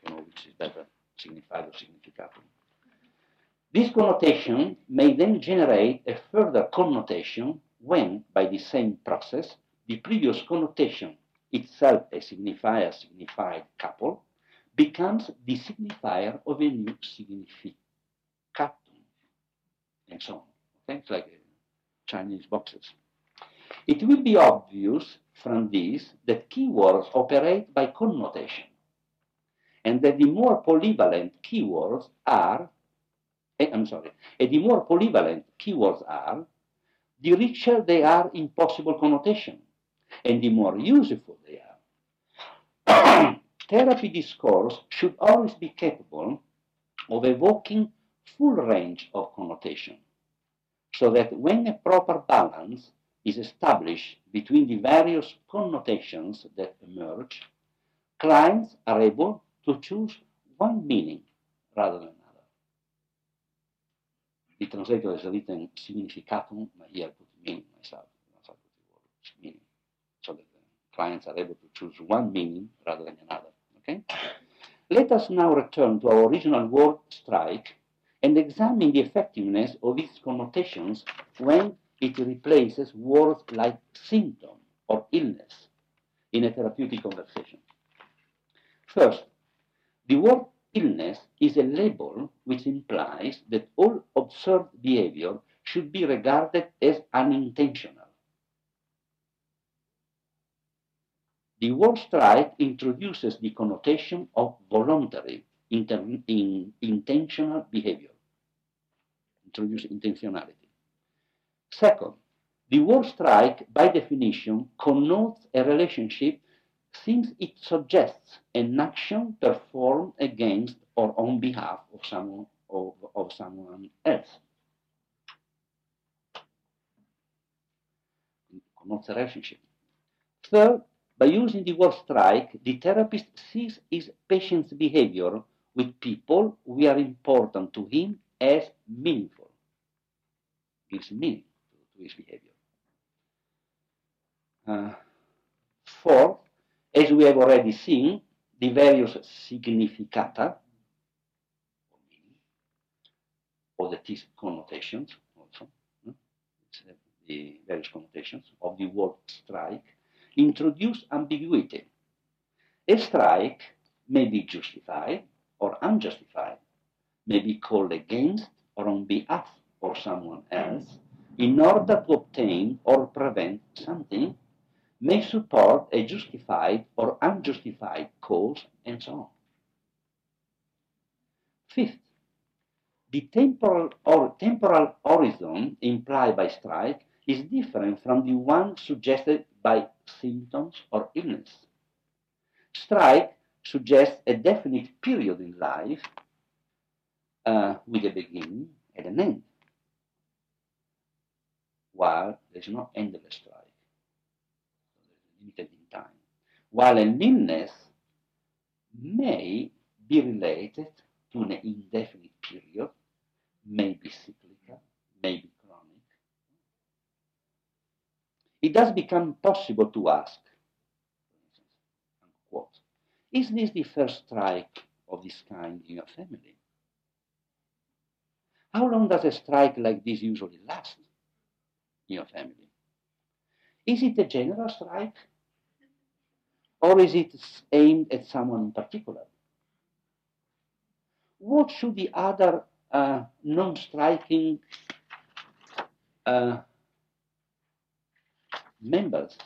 I don't know which is better, signified or significatum. This connotation may then generate a further connotation when, by the same process, the previous connotation, itself a signifier signified couple, becomes the signifier of a new significatum, and so on. It's like uh, Chinese boxes. It will be obvious from this that keywords operate by connotation, and that the more polyvalent keywords are, eh, I'm sorry, and the more polyvalent keywords are, the richer they are in possible connotation, and the more useful they are. *coughs* Therapy discourse should always be capable of evoking full range of connotation, so that when a proper balance is established between the various connotations that emerge, clients are able to choose one meaning rather than another. the translator has written significatum, but here I put meaning myself. Put the word meaning, so that the clients are able to choose one meaning rather than another. Okay. Let us now return to our original word strike and examine the effectiveness of its connotations when it replaces words like symptom or illness in a therapeutic conversation. First, the word illness is a label which implies that all observed behavior should be regarded as unintentional. The word strike introduces the connotation of voluntary, in, intentional behavior. Introduce intentionality. Second, the word strike, by definition, connotes a relationship since it suggests an action performed against or on behalf of someone, of, of someone else. Connotes a relationship. Third, by using the word strike, the therapist sees his patient's behavior with people who are important to him as meaningful. Gives meaning to, his behavior. Uh, fourth, as we have already seen, the various significata, or the T connotations also, hmm, the uh, the various connotations of the word strike, introduce ambiguity. A strike may be justified or unjustified, may be called against or on behalf of someone else in order to obtain or prevent something, may support a justified or unjustified cause, and so on. Fifth, the temporal or temporal horizon implied by strike is different from the one suggested by symptoms or illness. Strike suggests a definite period in life uh, with a beginning and an end, while there's no endless strike, limited in time. While an illness may be related to an indefinite period, may be cyclical, may be chronic. It does become possible to ask, is this the first strike of this kind in your family? How long does a strike like this usually last in your family? Is it a general strike? Or is it aimed at someone in particular? What should the other uh, non-striking uh, members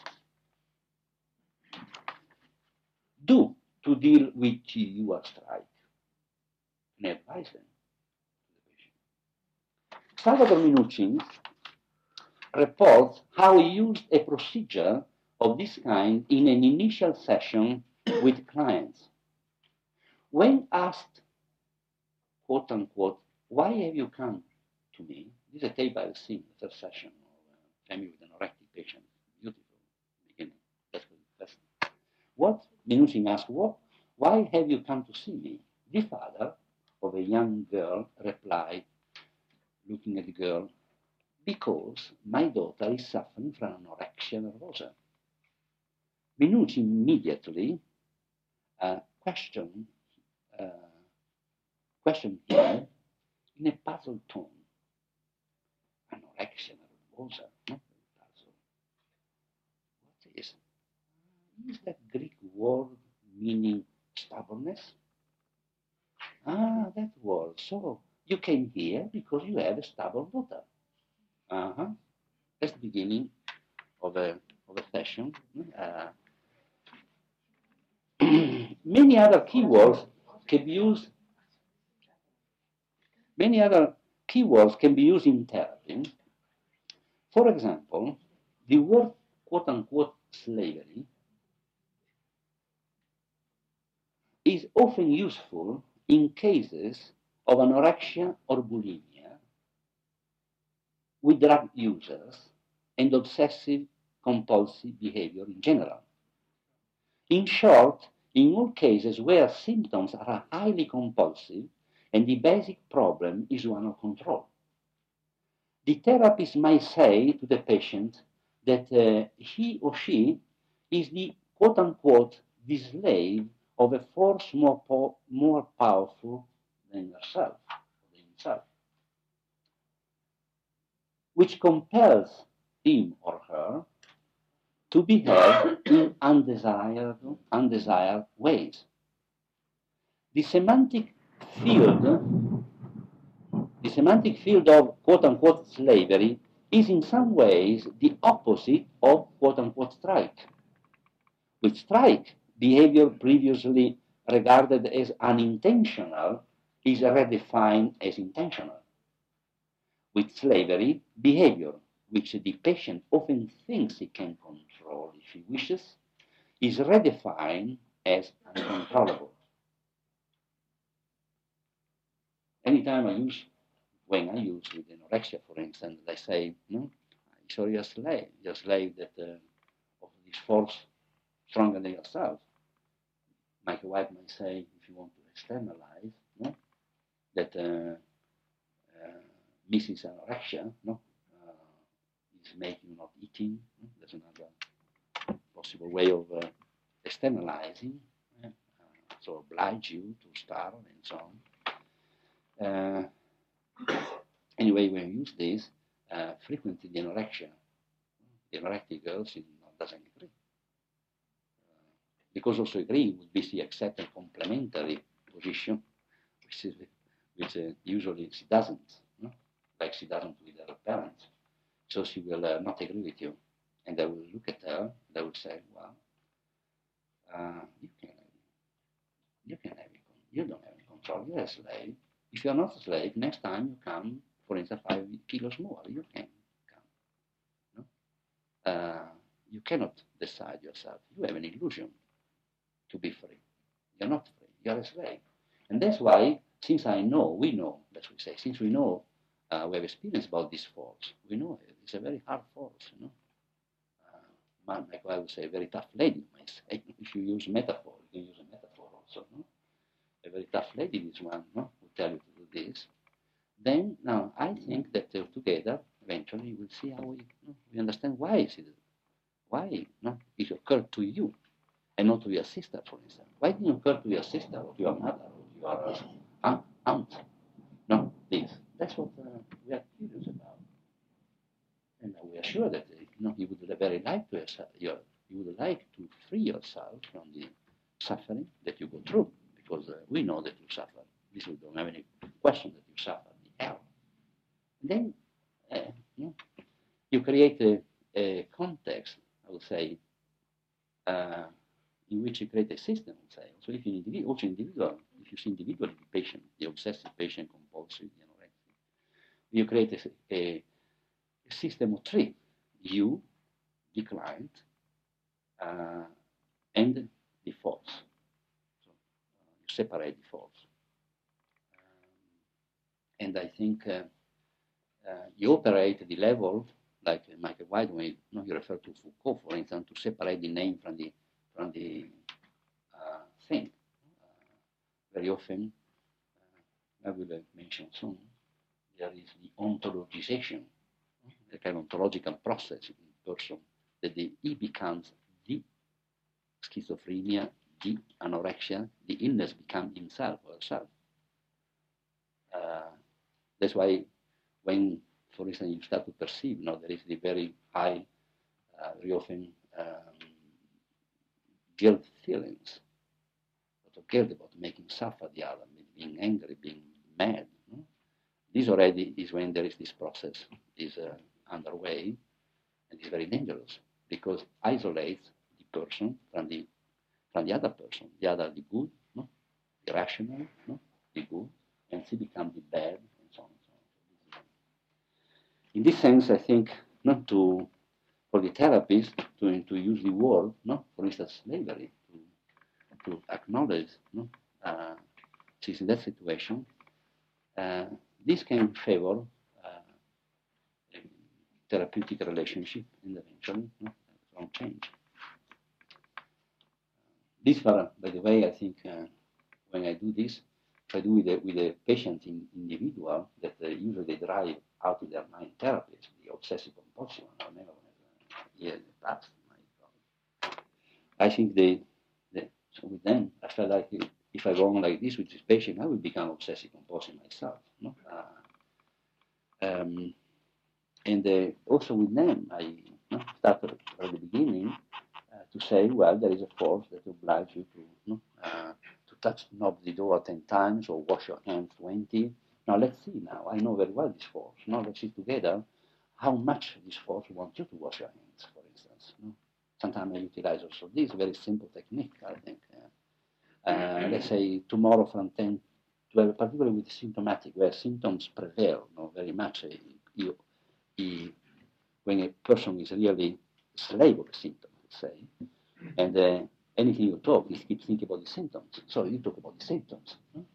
do to deal with your strike and advise them. Salvador Minuchin reports how he used a procedure of this kind in an initial session with clients. When asked, quote unquote, why have you come to me? This is a tape seen, the first session of a family with an anorectic patient. Beautiful beginning. That's good. That's what Minuchin asked, what, why have you come to see me? The father of a young girl replied, looking at the girl, because my daughter is suffering from anorexia nervosa. Minuchin immediately uh, questioned, uh, him in a puzzled tone. Anorexia nervosa. What is? Is that Greek word meaning stubbornness? Ah, that word. So you came here because you have a stubborn daughter. Uh-huh. That's the beginning of a, of a session. Uh, *clears throat* many other keywords can be used. Many other keywords can be used in therapy. For example, the word quote unquote slavery is often useful in cases of anorexia or bulimia with drug users and obsessive compulsive behavior in general. In short, in all cases where symptoms are highly compulsive and the basic problem is one of control. The therapist might say to the patient that uh, he or she is the quote unquote the slave of a force more, po- more powerful than yourself, than himself, which compels him or her to behave in *coughs* undesired, undesired ways. The semantic field, the semantic field of quote unquote slavery is in some ways the opposite of quote unquote strike. With strike, behavior previously regarded as unintentional is redefined as intentional. With slavery, behavior, which the patient often thinks he can control if he wishes, is redefined as uncontrollable. Anytime I use, when I use with anorexia, for instance, I say, no, so you're a slave, you're a slave that, uh, of this force stronger than yourself. Michael White might say, if you want to externalize, no, that uh, uh, Mrs. Anorexia no, uh, is making not eating. No? There's another possible way of uh, externalizing, uh, so oblige you to starve and so on. Uh, anyway, when you use this, frequently the anorexia the anorectic girls doesn't agree. Uh, because also agree would be the accept a complementary position, which, is, which uh, usually she doesn't, no? like she doesn't with her parents. So she will uh, not agree with you. And they will look at her, they will say, well, uh, you can you can have you don't have any control, you're a slave. If you're not a slave, next time you come, for instance, five kilos more, you can come. No? Uh, you cannot decide yourself. You have an illusion to be free. You're not free. You're a slave. And that's why, since I know, we know, let's say, since we know, uh, we have experience about this force, we know it. It's a very hard force, you know. Uh, like I would say, a very tough lady, say. If you use metaphor, you can use a metaphor also, no? A very tough lady, this one, no? Will tell you to do this. Then, now, I think that uh, together, eventually, we'll see how we, you know, we understand why is it, why no? it occurred to you and not to your sister, for instance. Why didn't it occur to your sister or to your mother or to your uh, aunt? No, this. That's what uh, we are curious about. And we are sure that you, know, you would very like to you would like to free yourself from the suffering that you go through, because uh, we know that you suffer. This we don't have any question that you suffer the hell. Then uh, you, know, you create a, a, context, I would say, uh, in which you create a system, say. So if you also individual, if you see individually the patient, the obsessive patient, compulsive, the anorexic, you create a, a, system of three: you, the client, uh, and the force. So uh, you separate the force. Um, and I think uh, uh, you operate the level, like Michael White, when you, know, you refer to Foucault, for instance, to separate the name from the from the uh, thing. Uh, very often, I will mention soon, there is the ontologization, the kind of ontological process in person, that the he becomes the schizophrenia, the anorexia, the illness become himself or herself. Uh, that's why when, for instance, you start to perceive, you know, there is the very high, uh, very often um, guilt feelings, but of guilt about making suffer the other, being angry, being mad. This already is when there is this process is uh, underway, and it's very dangerous because isolates the person from the from the other person, the other the good, no? the rational, no? the good, and she becomes the bad, and so on. And so on. In this sense, I think not to for the therapist to, to use the word, no, for instance, slavery, to, to acknowledge, no, uh, she's in that situation. Uh, this can favor therapeutic relationship and eventually no, from change. This, by the way, I think uh, when I do this, I do with a, with a patient in, individual that uh, usually they drive out of their mind therapist, the obsessive compulsive one, never yeah, that's my problem. I think they, they so with them, I felt like if I go on like this with this patient, I will become obsessive compulsive myself. No? Uh, um, and uh, also with them, I no, started at the beginning uh, to say, well, there is a force that obliges you to no, uh, to touch knob the door ten times or wash your hands twenty. Now let's see. Now I know very well this force. Now let's see together how much this force wants you to wash your hands, for instance. No? Sometimes I utilize also this very simple technique, I think. Uh, let's say tomorrow from 10 12, particularly with symptomatic, where symptoms prevail no, very much. Uh, you, when a person is really slave of the symptom, say, and uh, anything you talk, you keep thinking about the symptoms. So you talk about the symptoms. No?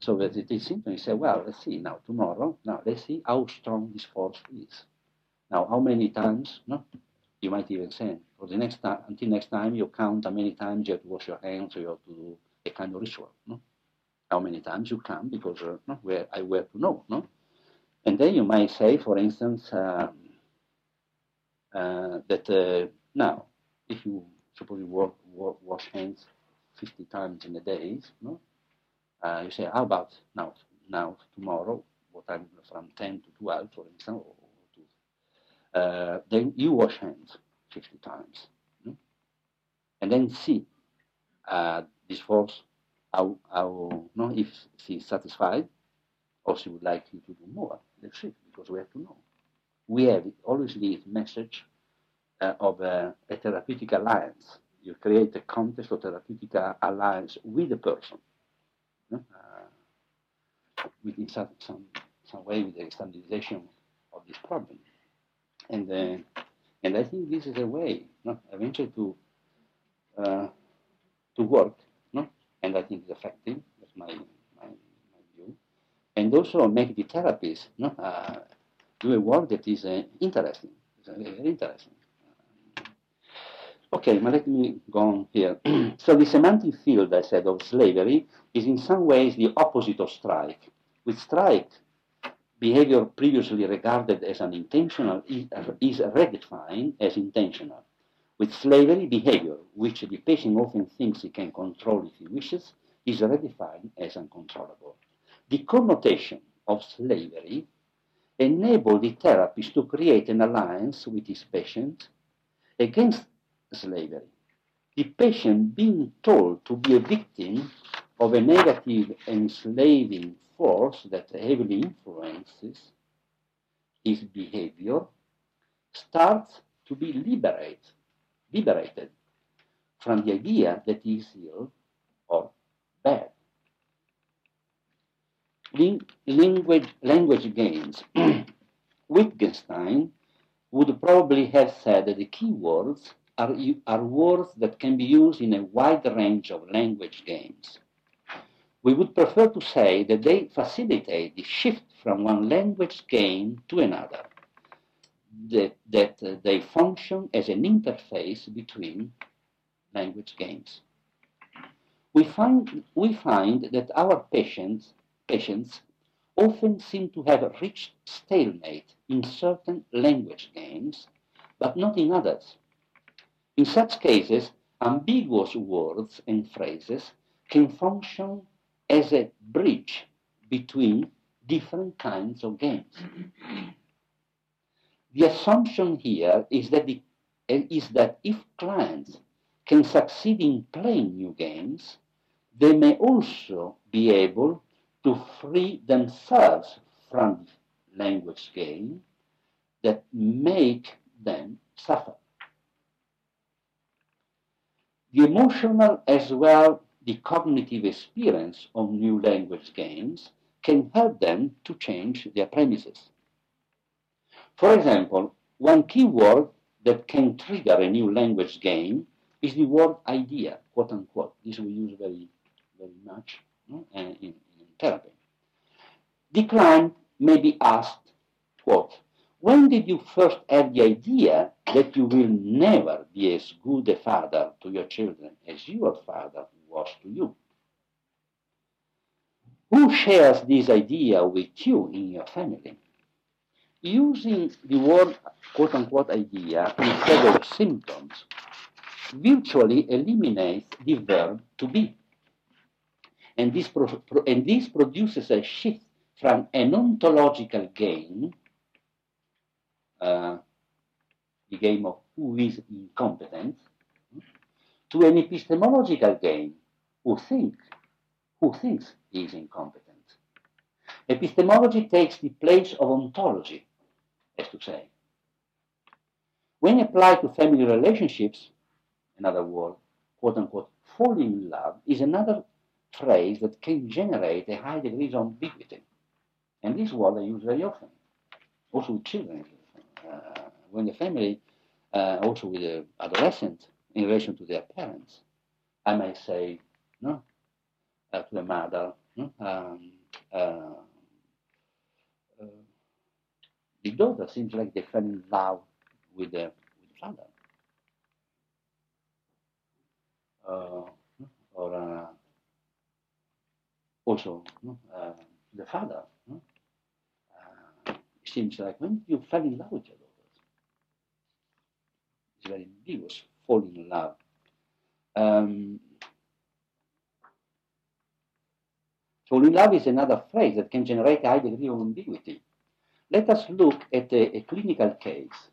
So that the symptom, you say, well, let's see now, tomorrow, now let's see how strong this force is. Now, how many times? No, you might even say for the next time until next time you count how many times you have to wash your hands or you have to do a kind of ritual. No, how many times you come because uh, no, where I were to know. No, and then you might say, for instance, um, uh, that uh, now if you suppose you work, work, wash hands 50 times in a day, no, uh, you say, how about now? Now tomorrow, what time from 10 to 12, for instance, uh, then you wash hands 50 times. No? And then see uh, this force, how, how, no, if she's satisfied or she would like you to do more. That's it, because we have to know. We have always this message uh, of a, a, therapeutic alliance. You create a context of therapeutic alliance with the person. Uh, within some, some, some way with the standardization of this problem. And, uh, and I think this is a way no, eventually to, uh, to work, no? and I think it's effective, that's my. And also make the therapies no? Uh, do a work that is uh, interesting, very interesting. Okay, let me go on here. *clears throat* so the semantic field, I said, of slavery is in some ways the opposite of strike. With strike, behavior previously regarded as unintentional is redefined as intentional. With slavery, behavior, which the patient often thinks he can control if he wishes, is redefined as uncontrollable. The connotation of slavery enabled the therapist to create an alliance with his patient against slavery. The patient being told to be a victim of a negative enslaving force that heavily influences his behavior starts to be liberated, liberated from the idea that he is ill or bad. Language, language games. *clears throat* Wittgenstein would probably have said that the key words are, are words that can be used in a wide range of language games. We would prefer to say that they facilitate the shift from one language game to another, that, that uh, they function as an interface between language games. We find, we find that our patients, patients often seem to have reached stalemate in certain language games, but not in others. In such cases, ambiguous words and phrases can function as a bridge between different kinds of games. the assumption here is that, the, is that if clients can succeed in playing new games, they may also be able to free themselves from language game that make them suffer the emotional as well the cognitive experience of new language games can help them to change their premises. For example, one key word that can trigger a new language game is the word idea, quote unquote. This we use very, very much no? Uh, in, in therapy. The client may be asked, quote, when did you first have the idea that you will never be as good a father to your children as your father was to you? Who shares this idea with you in your family? Using the word quote unquote idea instead of symptoms virtually eliminates the verb to be. And this, pro- and this produces a shift from an ontological game, uh, the game of who is incompetent, to an epistemological game, who think, who thinks he is incompetent. Epistemology takes the place of ontology, as to say. When applied to family relationships, another word, quote unquote, falling in love is another phrase that can generate a high degree of ambiguity. And this word I use very often, also with children. Uh, when the family, uh, also with the adolescent, in relation to their parents, I might say, no, uh, to the mother, no? um, the daughter seems like they fell in love with the, with the father. Uh, or uh, also uh, the father seems like when you fell in love with your daughters, it's very ambiguous, falling in love. Um, falling in love is another phrase that can generate a high degree of ambiguity. Let us look at a, a clinical case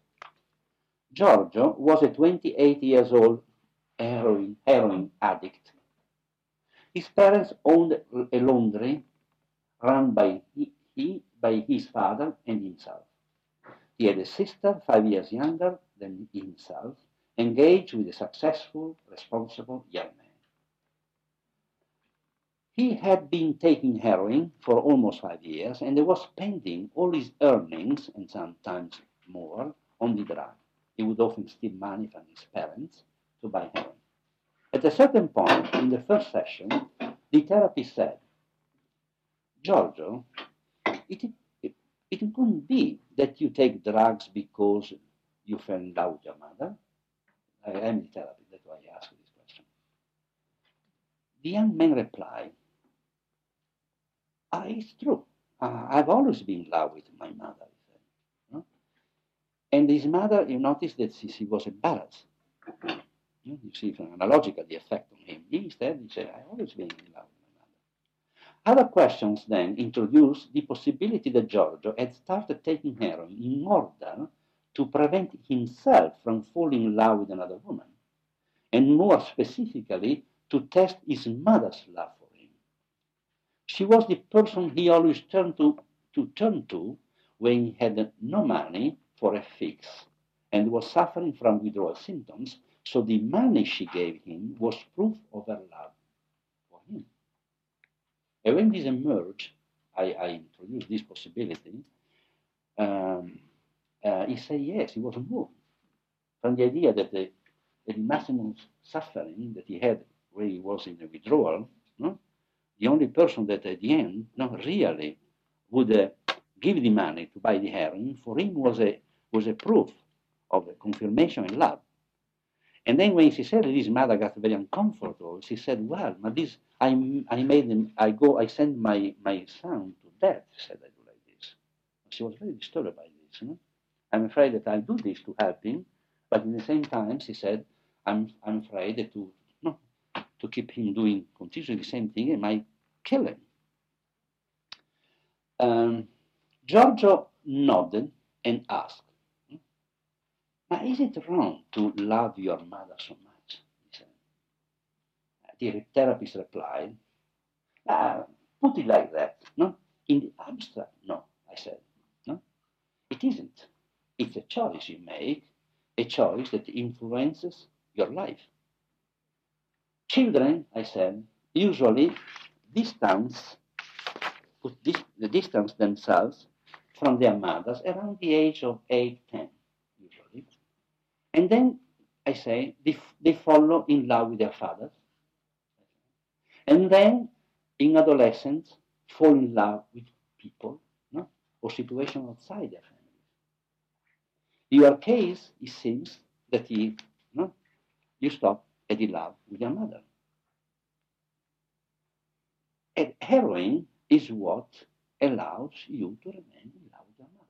Giorgio was a 28 years old heroin, heroin addict. His parents owned a laundry run by he, by his father and himself. He had a sister five years younger than himself, engaged with a successful, responsible young man. He had been taking heroin for almost five years and was spending all his earnings, and sometimes more, on the drug. He would often steal money from his parents to buy heroin. At a certain point in the first session, the therapist said, Giorgio, it, it, it couldn't be that you take drugs because you fell in love with your mother. I am the therapist, that's why I asked this question. The young man replied, ah, it's true. Uh, I've always been in love with my mother. Said, And his mother, you notice that she, she was embarrassed. Mm-hmm. You see from analogical the effect on him. He eh, instead eh, he said, I've always been in love with my mother. Other questions then introduced the possibility that Giorgio had started taking heroin in order to prevent himself from falling in love with another woman, and more specifically, to test his mother's love for him. She was the person he always turned to, to turn to when he had no money for a fix and was suffering from withdrawal symptoms, so the money she gave him was proof of her love for him. And when this emerged, I, I introduced this possibility. Um, uh, he said yes, he was moved from the idea that the, the maximum suffering that he had when he was in the withdrawal, no? the only person that at the end no, really would uh, give the money to buy the heroin for him was a, was a proof of confirmation and love. And then when she said this mother got very uncomfortable, she said, well, but this, I, I made him, I go, I send my, my son to death, she said, I do like this. She was very disturbed by this. I'm afraid that I'll do this to help him, but at the same time, she said, I'm, I'm afraid that to, no, to keep him doing continuously the same thing, it might kill him. Um, Giorgio nodded and asked, now, is it wrong to love your mother so much? The therapist replied, uh, put it like that, no? In the abstract, no, I said, no? It isn't. It's a choice you make, a choice that influences your life. Children, I said, usually distance, put this, the distance themselves from their mothers around the age of 8, 10, usually. And then I say they, they follow in love with their fathers. And then in adolescence, fall in love with people no? or situations outside their family. In your case, it seems that you, no? you stop at the love with your mother. And heroin is what allows you to remain in love with your mother.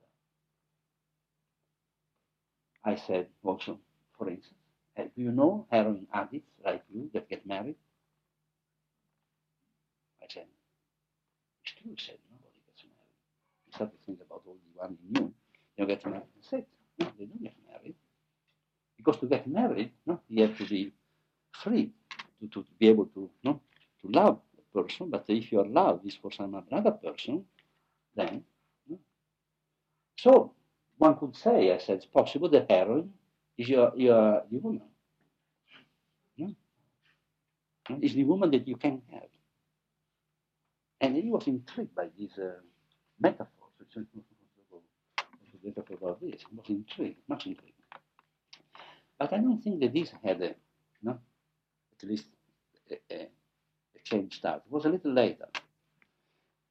I said also, for instance, do you know heroin addicts like you that get married? I said, he said, nobody gets married. He started to think about all the one he knew. You get married. I said, no, they don't get married. Because to get married, no, you have to be free to, to, be able to, no, to love a person. But if your love is for some other person, then. No. So one could say, I said, it's possible that heroin is your, your the woman. No? It's the woman that you can have. And he was intrigued by these uh, metaphors. *laughs* Metaphor about this. He was intrigued, much intrigued. But I don't think that this had a, no, at least a, a, a change start. It was a little later.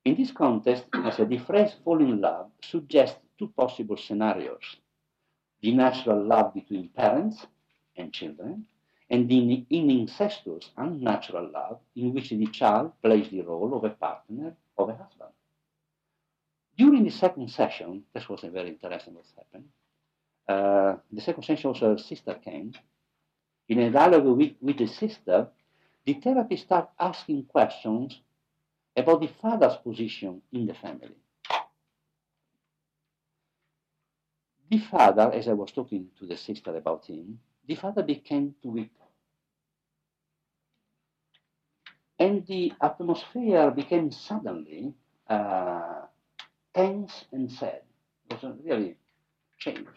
In this context, as said, the phrase fall in love suggests two possible scenarios. The natural love between parents and children, and the incestuous, unnatural love in which the child plays the role of a partner, of a husband. During the second session, this was a very interesting what happened. Uh, the second session also her sister came. In a dialogue with, with the sister, the therapist started asking questions about the father's position in the family. The father, as I was talking to the sister about him, the father became too weak. And the atmosphere became suddenly uh, tense and sad. It was a really change.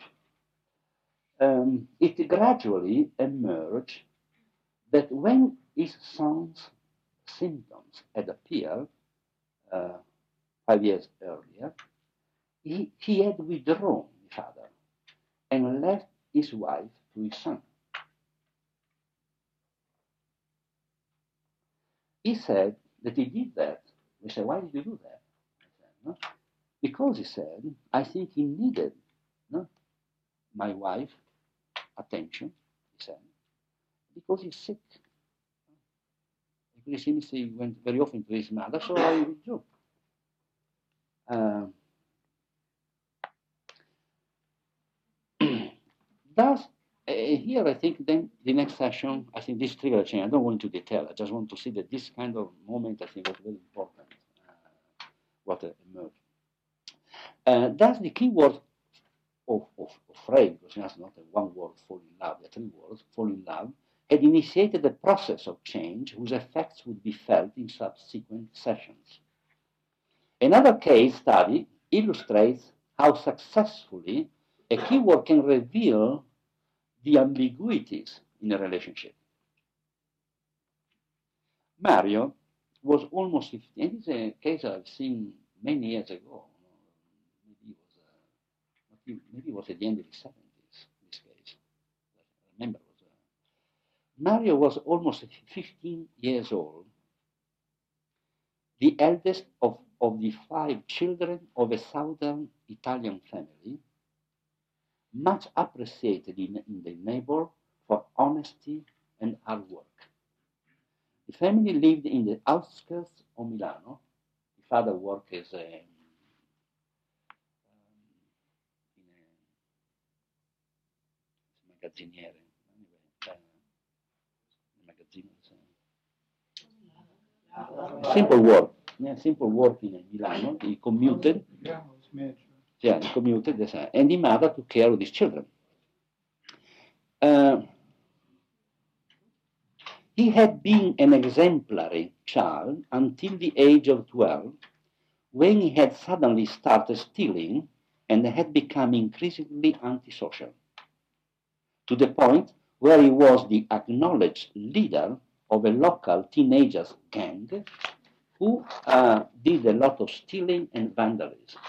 Um, it gradually emerged that when his son's symptoms had appeared uh, five years earlier, he, he had withdrawn the father and left his wife to his son. He said that he did that. We said, why did you do that? Said, no? Because he said, I think he needed no? my wife attention, he said, because he's sick. Because he seems he went very often to his mother, so I withdrew. Um, does uh, here I think then the next session I think this trigger change I don't go into detail I just want to see that this kind of moment I think was very important uh, what emerged. Uh, that's the key word of, of, of Frey because it's not a one word fall in love the three words fall in love had initiated a process of change whose effects would be felt in subsequent sessions. Another case study illustrates how successfully a keyword can reveal the ambiguities in a relationship. Mario was almost 15. And it's a case I've seen many years ago. Maybe it was, uh, maybe it was at the end of the 70s, this case. I remember. Was, uh, Mario was almost 15 years old, the eldest of, of the five children of a southern Italian family much appreciated in, in the neighbor for honesty and hard work. The family lived in the outskirts of Milano. The father worked as a, um, magazziniere. Simple work, yeah, simple work in Milano. He commuted. He commuted, and the mother took care of his children. Uh, he had been an exemplary child until the age of 12, when he had suddenly started stealing and had become increasingly antisocial, to the point where he was the acknowledged leader of a local teenagers gang who uh, did a lot of stealing and vandalism.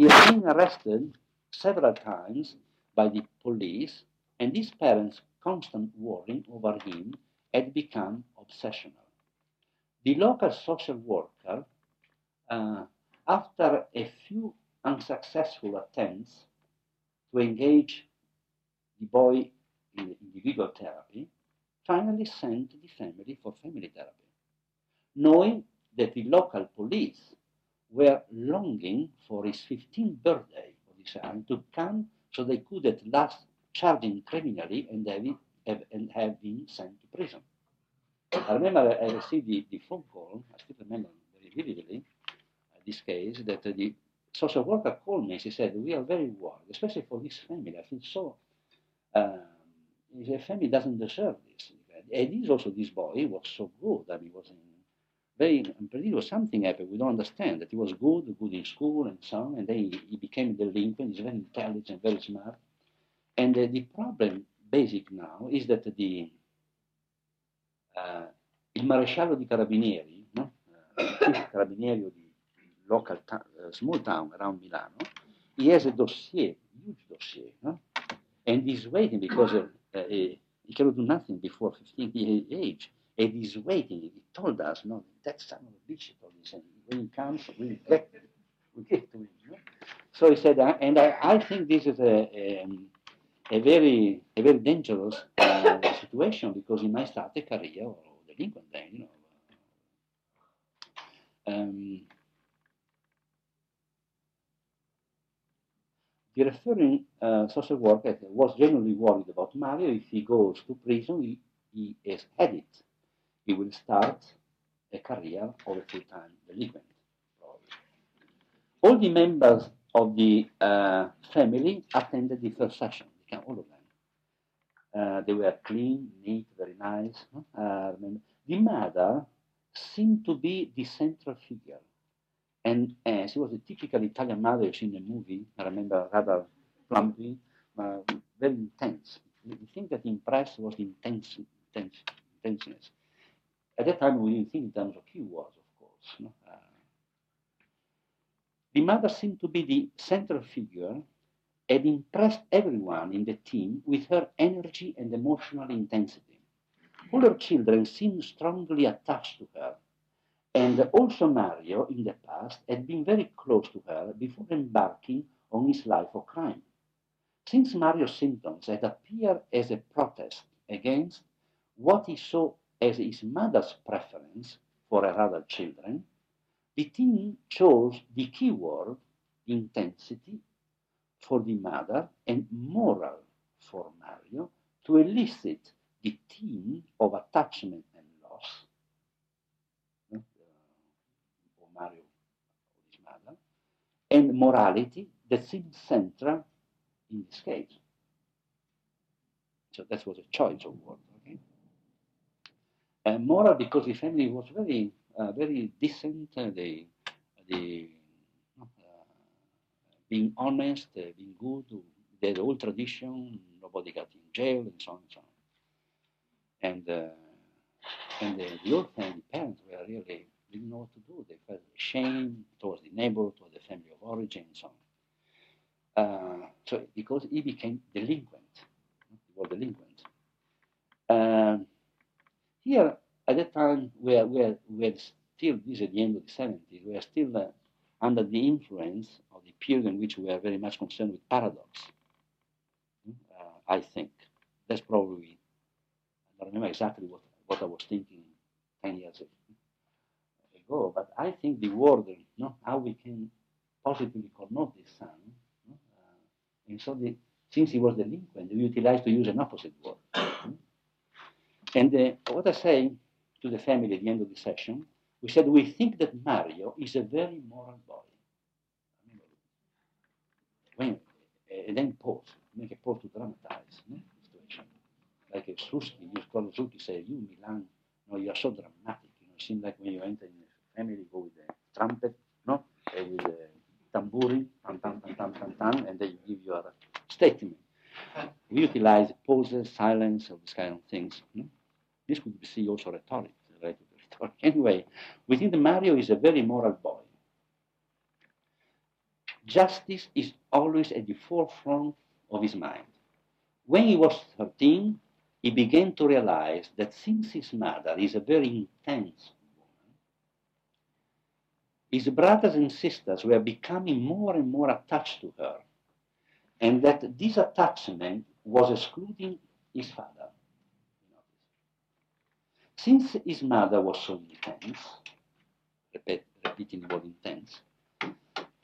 He had been arrested several times by the police, and his parents' constant worrying over him had become obsessional. The local social worker, uh, after a few unsuccessful attempts to engage the boy in individual therapy, finally sent the family for family therapy, knowing that the local police were longing for his 15th birthday his son to come so they could at last charge him criminally and have, it, have, and have him sent to prison. I remember I received the, the phone call, I still remember very vividly uh, this case, that uh, the social worker called me. She said, We are very worried, especially for this family. I feel so. Um, the family doesn't deserve this. And he's also this boy, was so good. I mean, he was in very unpredictable. Something happened. We don't understand that he was good, good in school and so on, and then he, he became delinquent. He's very intelligent, very smart. And uh, the problem, basic now, is that the uh, il maresciallo di carabinieri, no? uh, carabinieri di local ta- uh, small town around Milano, he has a dossier, huge dossier, no? and he's waiting because uh, he cannot do nothing before 15 years age and he's waiting. He told us, no, that son of a bitch, he told and when he comes, we'll get, we'll get to him. You? So he said, uh, and I, I think this is a, a, a very a very dangerous uh, situation because he might start a career of delinquent then, you know. Um, the referring uh, social worker was genuinely worried about Mario. If he goes to prison, he, he has had it he will start a career of a full-time delinquent. All the members of the uh, family attended the first session, all of them. Uh, they were clean, neat, very nice. Uh, the mother seemed to be the central figure. And uh, she was a typical Italian mother you see in the movie. I remember rather plumpy, uh, very intense. The thing that impressed was the intense, intense, intenseness. At that time, we didn't think in terms of keywords, of course. No? Uh, the mother seemed to be the central figure and impressed everyone in the team with her energy and emotional intensity. All her children seemed strongly attached to her, and also Mario, in the past, had been very close to her before embarking on his life of crime. Since Mario's symptoms had appeared as a protest against what he saw as his mother's preference for her other children, team chose the keyword intensity for the mother and moral for Mario to elicit the theme of attachment and loss uh, Mario or his mother, and morality that seems central in this case. So that was a choice of word. And moral because the family was very, uh, very decent. Uh, they, they being honest, uh, being good, there's old tradition, nobody got in jail, and so on and so on. And, uh, and the, the old family, parents were really didn't know what to do. They felt shame towards the neighbor, towards the family of origin, and so on. Uh, so because he became delinquent, he was delinquent. Um, here, at that time, we are, we are, we are still, this is at the end of the 70s, we are still uh, under the influence of the period in which we are very much concerned with paradox. Uh, I think that's probably, I don't remember exactly what, what I was thinking 10 years ago, but I think the word, you know, how we can positively connote this son, you know, uh, and so the, since he was delinquent, we utilized to use an opposite word. And uh, what I say to the family at the end of the session we said we think that Mario is a very moral boy. When, and then pause, make a pause to dramatize the situation. Like a Sluzki, you call Sluzki say, you Milan, no, you are so dramatic. You know, it seems like when you enter in a family, you go with a trumpet, no, and with a tambourine, tam tam tam tam tam tam, and then you give your statement. We utilize pauses, silence, all these kind of things. No? This would be also rhetoric. *laughs* Anyway, we think that Mario is a very moral boy. Justice is always at the forefront of his mind. When he was 13, he began to realize that since his mother is a very intense woman, his brothers and sisters were becoming more and more attached to her, and that this attachment was excluding his father. Since his mother was so intense, repeat, repeating the word intense,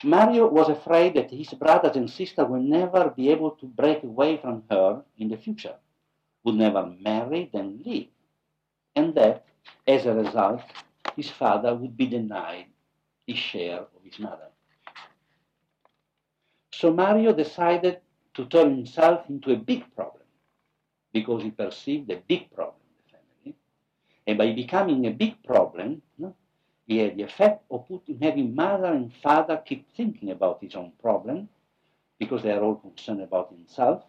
Mario was afraid that his brothers and sister would never be able to break away from her in the future, would never marry, then leave, and that, as a result, his father would be denied his share of his mother. So Mario decided to turn himself into a big problem because he perceived a big problem and by becoming a big problem, no, he had the effect of putting, having mother and father keep thinking about his own problem because they are all concerned about himself.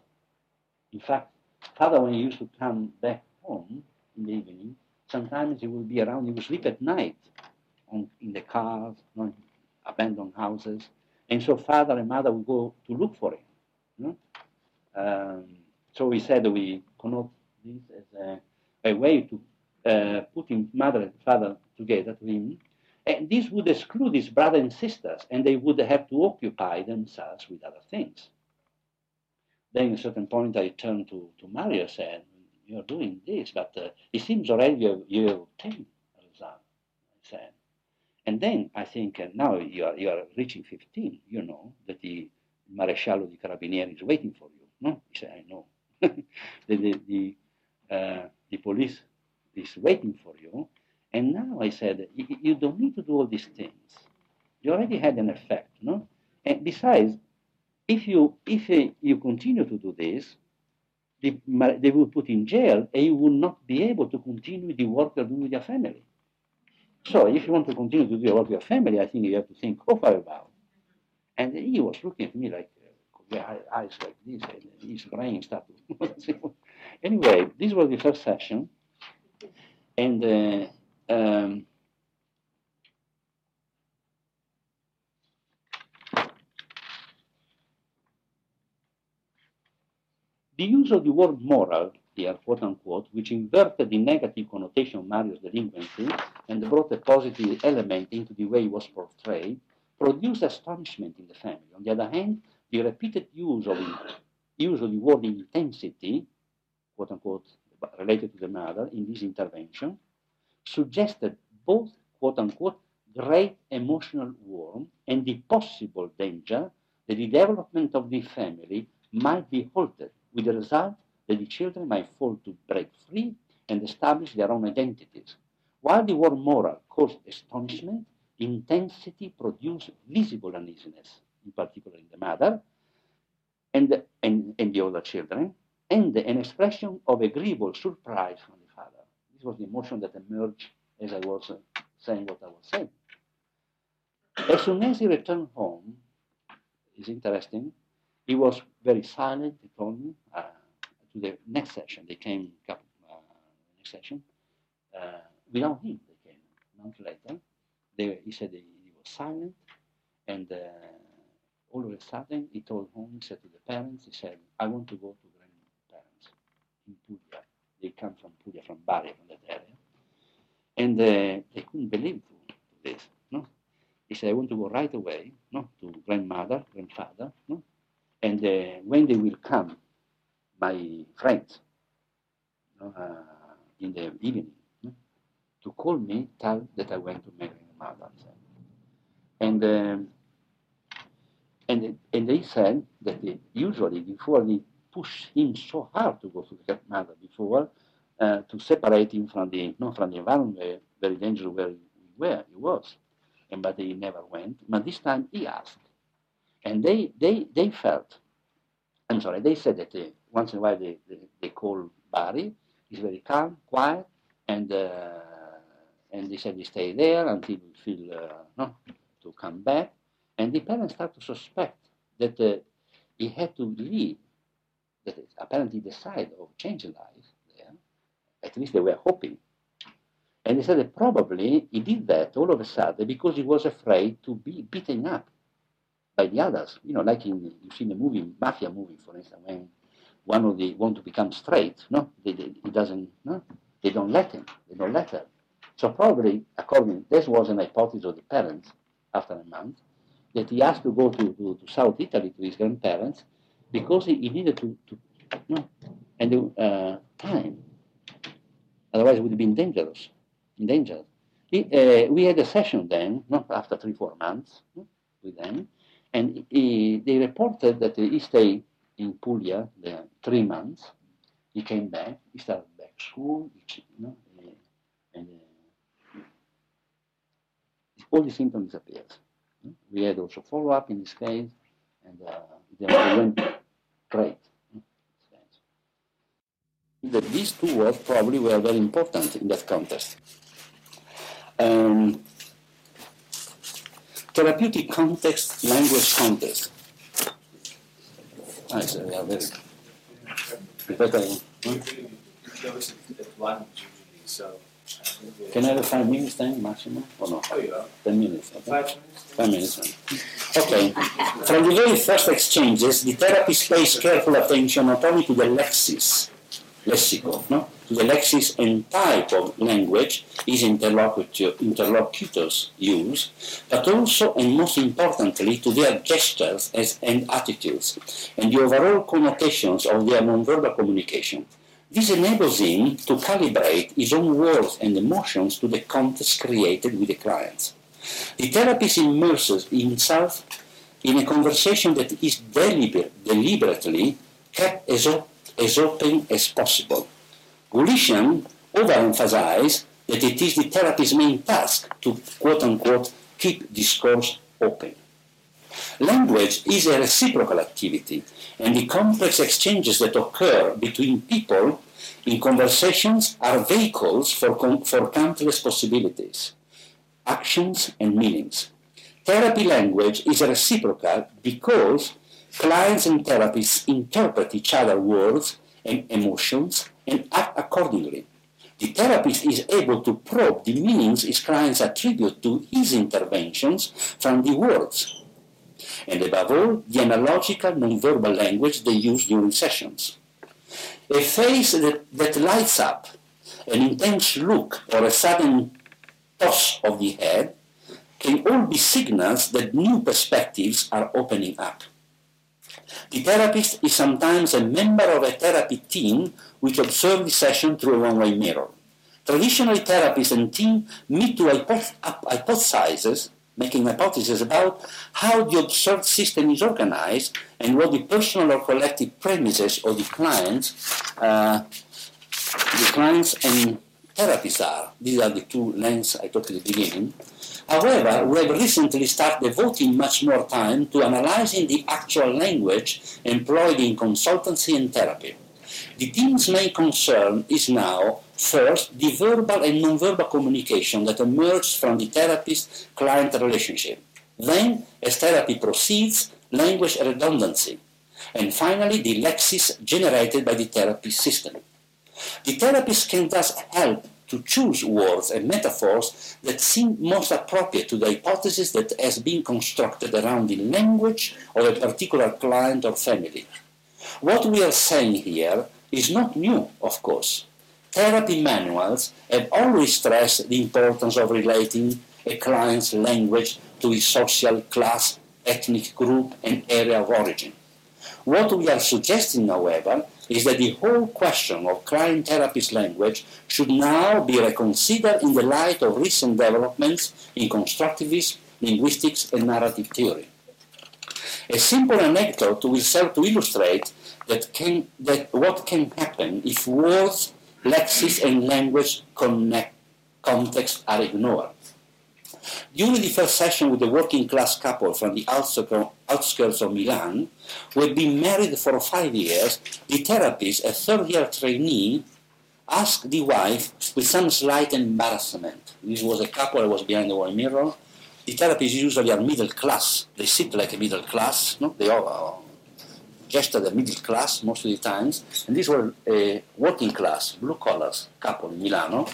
In fact, father, when he used to come back home in the evening, sometimes he would be around, he would sleep at night on, in the cars, know, abandoned houses. And so father and mother would go to look for him. You know? um, so we said we connote this as a, a way to uh, putting mother and father together to him, and this would exclude his brothers and sisters, and they would have to occupy themselves with other things. Then at a certain point I turned to, to Mario and said, You're doing this, but uh, it seems already you you obtained a result. I said. And then I think uh, now you are, you are reaching 15, you know that the Maresciallo di Carabinieri is waiting for you. No? He said, I know. *laughs* the, the, the, uh, the police is waiting for you. And now I said, you don't need to do all these things. You already had an effect, no? And besides, if you if you continue to do this, they, will put in jail, and you will not be able to continue the work you're doing with your family. So if you want to continue to do your work with your family, I think you have to think over about. And he was looking at me like, eyes like this, and his brain started. *laughs* anyway, this was the first session, and uh, um, The use of the word moral here, quote unquote, which inverted the negative connotation of Mario's delinquency and brought a positive element into the way he was portrayed, produced astonishment in the family. On the other hand, the repeated use of, use of the word intensity, quote unquote, related to the mother in this intervention, suggested both, quote unquote, great emotional warmth and the possible danger that the development of the family might be halted with the result that the children might fall to break free and establish their own identities. While the word moral caused astonishment, intensity produced visible uneasiness, in particular in the mother and, and, and the other children, and an expression of agreeable surprise from the father. This was the emotion that emerged as I was uh, saying what I was saying. As soon as he returned home, it's interesting, he was very silent, he told me. Uh, to the next session, they came uh, next session. Uh, without him, they came a month later. They, he said he, he was silent, and uh, all of a sudden, he told home, he said to the parents, he said, I want to go to in Puglia. They come from Puglia, from Bari, from that area. And uh, they couldn't believe this. No? He said, I want to go right away no, to grandmother, grandfather, no? And uh, when they will come, my friends, uh, in the evening, to call me, tell that I went to my mother. And, um, and, and they said that they, usually before they push him so hard to go to the mother before, uh, to separate him from the, not from the environment very dangerous where he, where he was. And, but he never went. But this time he asked. And they, they, they felt, I'm sorry, they said that uh, once in a while they, they, they, call Bari. He's very calm, quiet, and uh, and they said he stay there until we feel uh, no, to come back. And the parents start to suspect that uh, he had to leave, that apparently decide of changing life there. At least they were hoping. And they said that probably he did that all of a sudden because he was afraid to be beaten up by the others. You know, like in you see in the movie, mafia movie, for instance, when one of the want to become straight, no, they, they, he doesn't, no, they don't let him, they don't let her. So probably, according, this was an hypothesis of the parents after a month, that he has to go to, to, to South Italy to his grandparents because he, he needed to, to no, and the, uh, time. Otherwise, it would have been dangerous. He, uh, we had a session then, not after three, four months with them, and he, they reported that he stayed in Puglia the three months. He came back, he started back school, you know, and uh, all the symptoms disappeared. We had also follow up in this case, and uh, they went great. That these two words probably were very important in that context. Um, therapeutic context, language context. I say, yeah, very. Better. Can I have five minutes then, maximum, or no? Oh. Ten minutes. Okay? Five minutes? Five minutes. Okay. From the very first exchanges, the therapist pays careful attention not only to the lexis, lexical, no? to the lexis and type of language his interlocutor, interlocutors use, but also and most importantly to their gestures as, and attitudes and the overall connotations of their nonverbal communication. This enables him to calibrate his own words and emotions to the context created with the client. The therapist immerses himself in a conversation that is deliberately kept as, as open as possible Goolishian overemphasized that it is the therapist's main task to quote unquote keep discourse open. Language is a reciprocal activity, and the complex exchanges that occur between people in conversations are vehicles for, for countless possibilities, actions, and meanings. Therapy language is reciprocal because clients and therapists interpret each other's words and emotions and act accordingly. The therapist is able to probe the meanings his clients attribute to his interventions from the words, and above all, the analogical nonverbal language they use during sessions. A face that, that lights up, an intense look, or a sudden toss of the head can all be signals that new perspectives are opening up. The therapist is sometimes a member of a therapy team which observes the session through a one-way mirror. Traditionally, therapists and team meet to hypothesize, making hypotheses about how the observed system is organized and what the personal or collective premises of the uh, clients and therapies are. These are the two lens I talked at the beginning. However, we have recently started devoting much more time to analyzing the actual language employed in consultancy and therapy. The team's main concern is now, first, the verbal and nonverbal communication that emerges from the therapist-client relationship. Then, as therapy proceeds, language redundancy. And finally, the lexis generated by the therapy system. The therapist can thus help to choose words and metaphors that seem most appropriate to the hypothesis that has been constructed around the language of a particular client or family. What we are saying here is not new, of course. Therapy manuals have always stressed the importance of relating a client's language to his social class, ethnic group, and area of origin. What we are suggesting, however, is that the whole question of client therapist language should now be reconsidered in the light of recent developments in constructivism, linguistics, and narrative theory. A simple anecdote will serve to illustrate that, can, that what can happen if words, lexis, and language connect, context are ignored. During the first session with a working class couple from the outskirts of Milan, who had been married for five years, the therapist, a third year trainee, asked the wife with some slight embarrassment. This was a couple that was behind the wall mirror. The therapists usually are middle class. They sit like a middle class. No? They all gesture the middle class most of the times. And these were a working class, blue collars couple in Milano.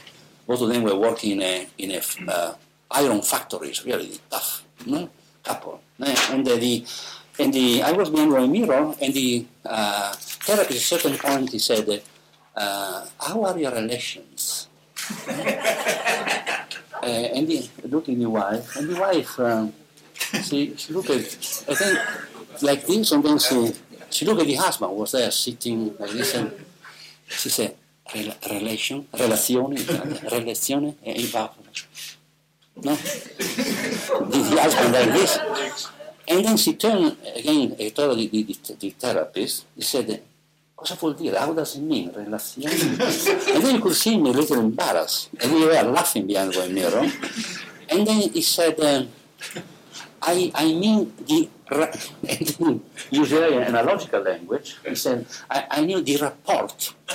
Both of them were working in a, in a uh, iron factories, really tough no? couple. And the, and the, I was behind a mirror, and the uh, therapist at a certain point he said, uh, "How are your relations?" *laughs* uh, and he looked at the wife, and the wife, um, she, she looked at, I think, like this, and then she, she looked at the husband, was there sitting like this, and she said, relation, relazione, relazione, e no? the husband like this. And then she turned again e told the, the, the therapist, he said, cosa vuol dire? How does it mean? Relazione? and then you could see me a little embarrassed. And we were laughing behind the mirror. And then he said, uh, I, I mean the, usually *laughs* in analogical language, he said, I, I knew the report. *laughs*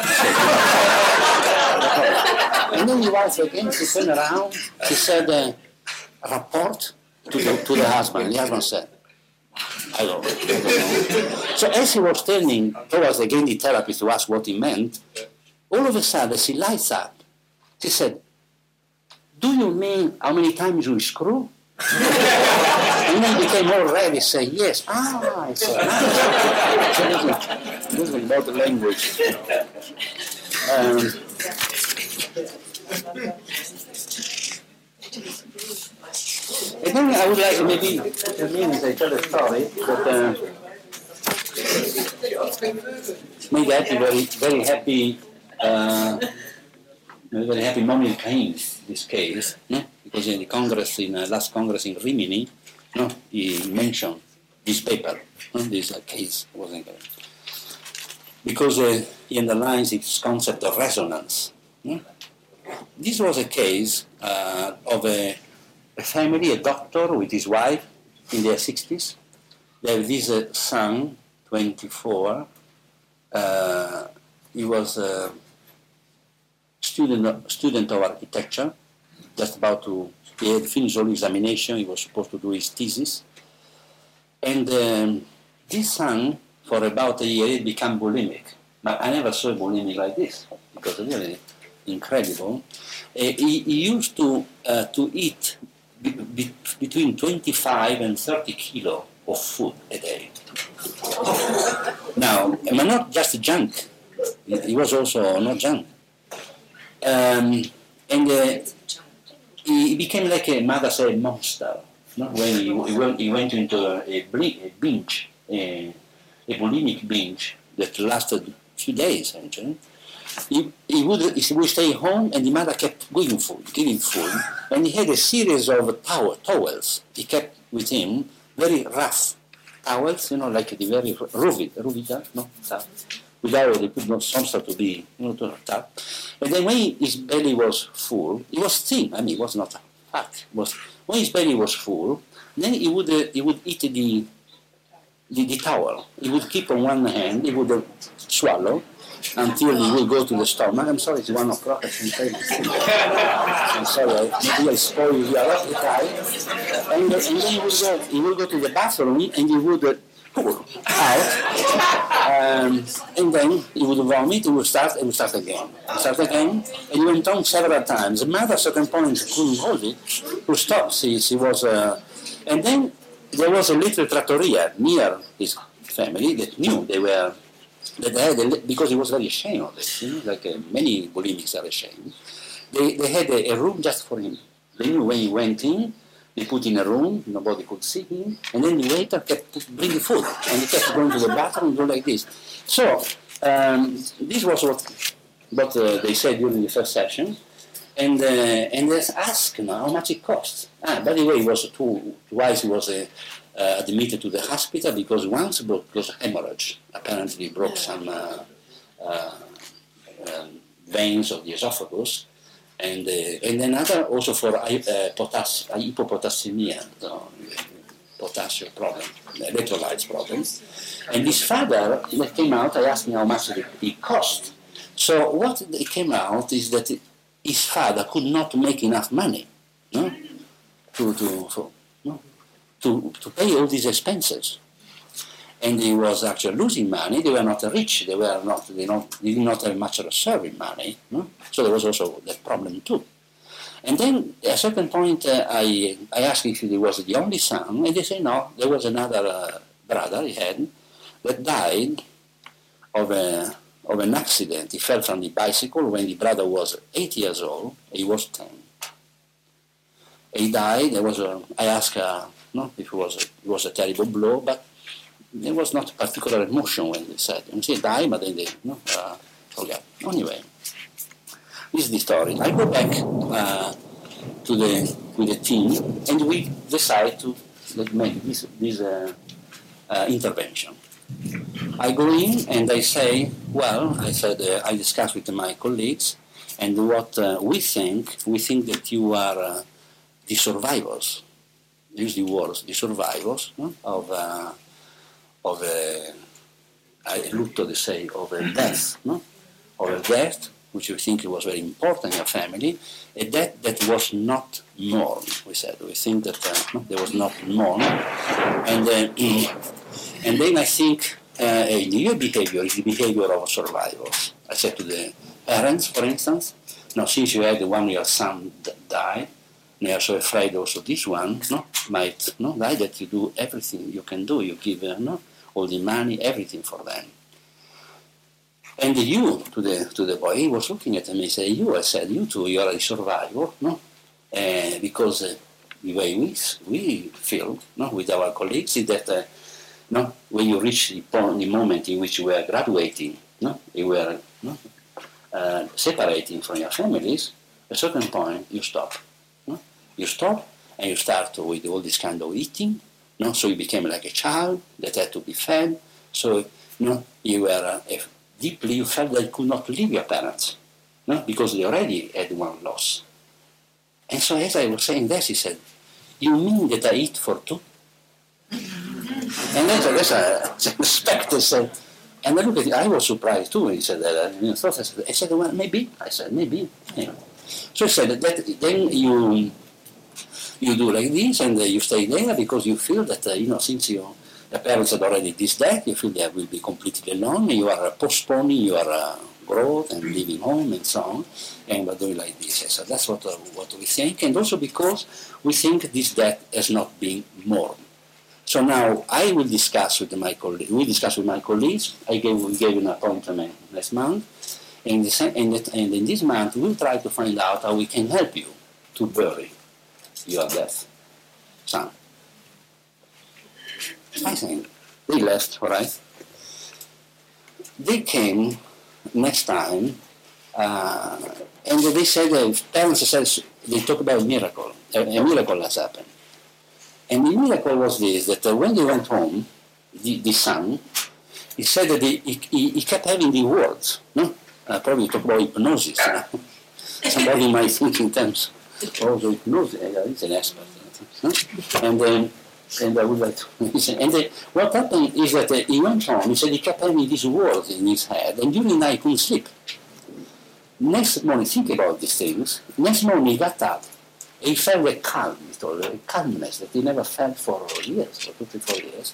and then the wife again, she turned around, she said, uh, report to the, to the husband. The husband said, I don't, I don't know. So as he was turning towards again the therapist to ask what he meant, all of a sudden she lights up. She said, do you mean how many times you screw? *laughs* and then became more ready, say yes. Ah, I said, *laughs* this is about the language. Um, I think I would like maybe I mean I tell a story, but uh, maybe happy, very very happy, uh, very happy moment in this case, no? because in the Congress in uh, last Congress in Rimini, no, he mentioned this paper, no? this uh, case wasn't there. because uh, he underlines its concept of resonance. No? This was a case uh, of a a family, a doctor with his wife in their 60s, they have this uh, son, 24. Uh, he was a student, student of architecture, just about to, he had finished all examination, he was supposed to do his thesis. And um, this son, for about a year, he became bulimic. But I never saw a bulimic like this, because really incredible. Uh, he, he, used to, uh, to eat be, be, between 25 and 30 kilo of food a day. now, but not just junk. He was also not junk. Um, and uh, he became like a mother said monster. No? When he, he, went, he went into a, a binge, a, a bulimic binge that lasted a few days actually he, he, would, he would stay home and the mother kept giving food, giving food. And he had a series of towel, towels he kept with him, very rough towels, you know, like the very ruvid, ruvida, no, without they put no something to be, you know, to tap. And then when his belly was full, he was thin, I mean, it was not fat. Was, when his belly was full, then he would, uh, he would eat the, the, the towel. He would keep on one hand, he would uh, swallow, until we will go to the stomach. I'm sorry, it's one o'clock. You. I'm sorry, maybe I spoil your appetite. And, and then he will, go, he will go to the bathroom and he would uh, out. Um, and then he would vomit, he would start, and would start again. Start again. And he went on several times. The mother at a certain point he couldn't hold it, to stopped. She was, uh, and then there was a little trattoria near his family that knew they were that they had a, because he was very ashamed of it, you know, like uh, many bulimics are ashamed. They, they had a, a, room just for him. They knew when he went in, they put in a room, nobody could see him, and then the waiter kept bringing food, and he kept going to the bathroom and go like this. So um, this was what, what uh, they said during the first session, and uh, and they asked now how much it cost. Ah, by the way, it was two, twice he was a uh, admitted to the hospital because once broke, because hemorrhage apparently broke some uh, uh, um, veins of the esophagus, and uh, and another also for uh, potass- hypopotassemia, so, potassium problem, electrolytes problem. And his father came out. I asked him how much it, cost. So what came out is that his father could not make enough money, no, to to for, to, to pay all these expenses. And he was actually losing money. They were not rich. They were not. They, not, they did not have much reserve money. No? So there was also that problem too. And then at a certain point, uh, I, I asked if he was the only son, and they say no. There was another uh, brother he had that died of a of an accident. He fell from the bicycle when the brother was eight years old. He was ten. He died. There was a, I asked no? It was a, it was a terrible blow, but there was not a particular emotion when they said. And she died, but then they no, uh, forgot. Anyway, this is the story. I go back uh, to the with the team, and we decide to make this this uh, uh, intervention. I go in and I say, well, I said uh, I discuss with my colleagues, and what uh, we think, we think that you are the survivors usually was the survivors no? of, of a, a lutto, they say, of a death, no? of a death, which we think was very important in a family, a death that was not mourned, we said. We think that uh, there was not mourned. And, uh, *clears throat* and then I think uh, a new behavior is the behavior of survivors. I said to the parents, for instance, now since you had the one your son die, they are so afraid also this one no, might no, die that you do everything you can do. You give uh, no, all the money, everything for them. And you, to the, to the boy, he was looking at me and said, you, I said, you too, you are a survivor, no? Uh, because uh, the way we, we feel no, with our colleagues is that uh, no, when you reach the, point, the moment in which you are graduating, no, you were no, uh, separating from your families, at a certain point you stop you stop and you start with all this kind of eating. No? So you became like a child that had to be fed. So you, you were uh, deeply, you felt that you could not leave your parents no? because they already had one loss. And so as I was saying this, he said, you mean that I eat for two? And then there's a inspector said, and then look at it, I was surprised too he said that. I, know, I said, I said, well, maybe. I said, maybe. Know. So he said that then you you do like this and uh, you stay there because you feel that, uh, you know, since your the parents had already this you feel they will be completely alone, you are postponing your uh, growth and leaving home and so on, and we're doing like this. So that's what, uh, what we think, and also because we think this death has not been mourned. So now I will discuss with my colleagues, we discuss with my colleagues, I gave, we gave an appointment last month, and, the, and, and in this month we'll try to find out how we can help you to bury your death son. I think they left, right? They came next time, uh, and they said, the parents said, they talk about a miracle. A, a, miracle has happened. And the miracle was this, that uh, when they went home, the, the son, he said that he, he, he kept having the words, no? Uh, probably talk about hypnosis. *laughs* Somebody might think in terms of hypnosis. He's an expert. And then and I would like to listen. *laughs* And the, what happened is that uh, he went on, he said he kept having these words in his head, and during the night he couldn't sleep. Next morning, think about these things. Next morning he got up, he felt a calm, a calmness that he never felt for years, for 24 years.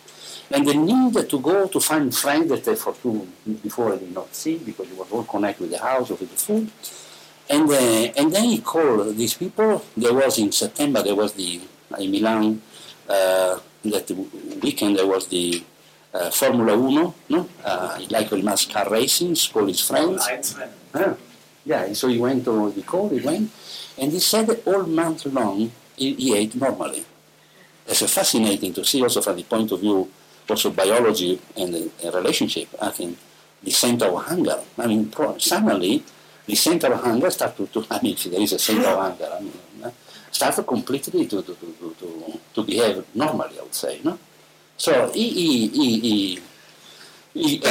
And the need to go to find friends that uh, for two, before he did not see, because he was all connected with the house with the food. And, uh, and then he called these people. There was in September, there was the, in Milan, uh, that weekend there was the uh, Formula Uno, no? Uh, like very much car racing, called his friends. Ah, yeah, so he went to the call, he went, and he said all month long he, he ate normally. It's fascinating to see also from the point of view also biology and the relationship, I think, the center of hunger. I mean, suddenly the center of hunger started to, I mean, there is a center of hunger, I mean, started completely to, to, to, to, to behave normally, I would say. No? So he, he, he, he, he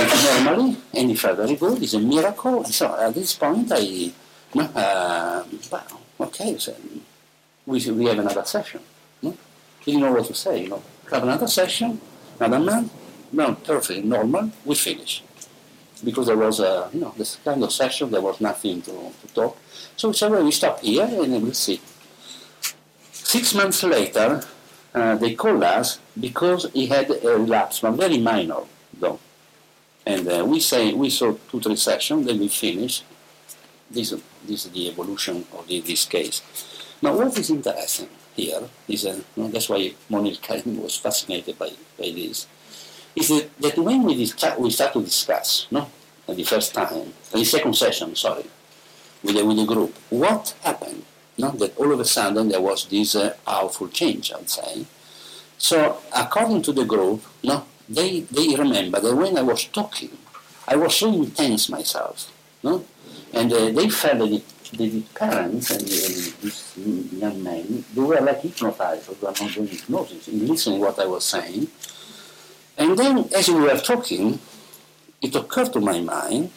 normally, and he felt very good, it's a miracle. So at this point, I, no, uh, well, okay, so we, we have another session. No? Didn't know what to say, you know. Have another session, another month, no, perfectly normal, we finish. Because there was a, you know, this kind of session, there was nothing to, to talk. So we stop here and we'll see. Six months later, uh, they called us because he had a relapse, but very minor, though. And uh, we say we saw two, three sessions, then we finished. This, this is the evolution of the, this case. Now, what is interesting here is, uh, you know, that's why Mony Elkaïm was fascinated by, by this, is that, that when we, we start to discuss, no, the first time, the second session, sorry, with the, with the group, what happened no? that all of a sudden there was this uh, powerful change, I would say. So according to the group, no, they, they remember that when I was talking, I was so intense myself. No? And uh, they felt that the, the parents and, and this young man, they were like hypnotized, or they were not doing hypnosis, in listening what I was saying. And then as we were talking, it occurred to my mind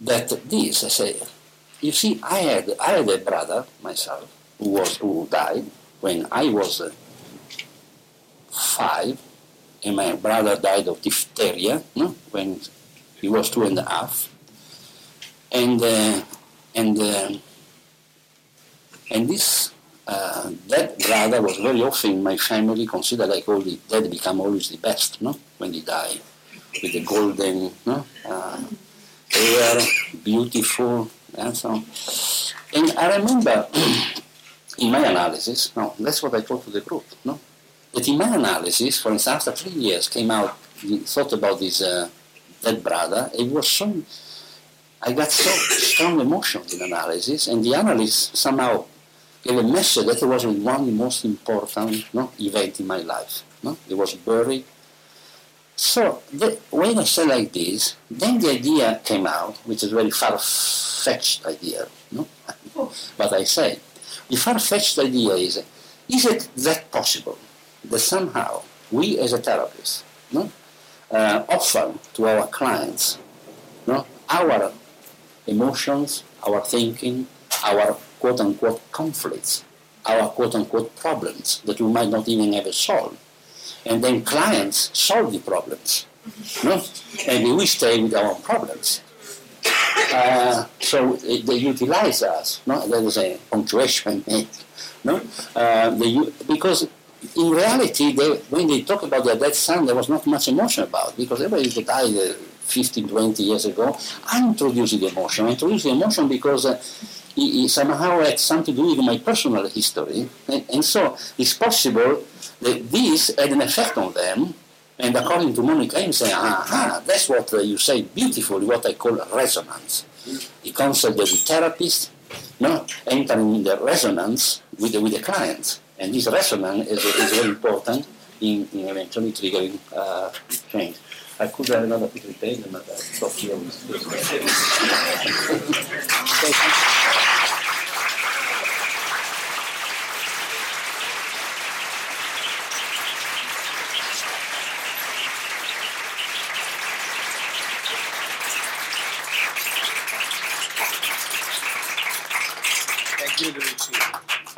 that this, I say, you see, I had, I had a brother myself who, was, who died when I was uh, five, and my brother died of diphtheria no? when he was two and a half. And, uh, and, uh, and this that brother was very often in my family considered like all the dead become always the best, no? When they die, with the golden, no? Uh, hair, beautiful, and so on. And I remember *clears throat* in my analysis, no, that's what I told to the group, no? That in my analysis, for instance, after three years came out, thought about this uh, dead brother, it was so, I got so strong emotions in analysis, and the analyst somehow gave a message that was one most important no, event in my life. No? It was buried so the, when I say like this, then the idea came out, which is a very far-fetched idea, no? *laughs* but I say, the far-fetched idea is, is it that possible that somehow we as a therapist no, uh, offer to our clients no, our emotions, our thinking, our quote-unquote conflicts, our quote-unquote problems that we might not even ever solve, and then clients solve the problems. No? And we stay with our own problems. Uh, so they utilize us. No? There was a punctuation. no? Uh, they, because in reality, they, when they talk about their dead son, there was not much emotion about because everybody died uh, 15, 20 years ago. I introduced the emotion. I introduced the emotion because uh, it, it somehow had something to do with my personal history. And, and so it's possible that this had an effect on them. And according to Mony Elkaïm saying, aha, that's what uh, you say beautifully, what I call resonance. The concept that the therapist no, entering in the resonance with the, with the client. And this resonance is, is very important in, in eventually triggering uh, change. I could have another quick page, but I stop here. With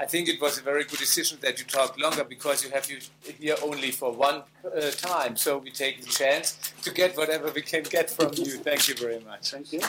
I think it was a very good decision that you talked longer because you have you here only for one uh, time. So we take the chance to get whatever we can get from you. Thank you very much. Thank you.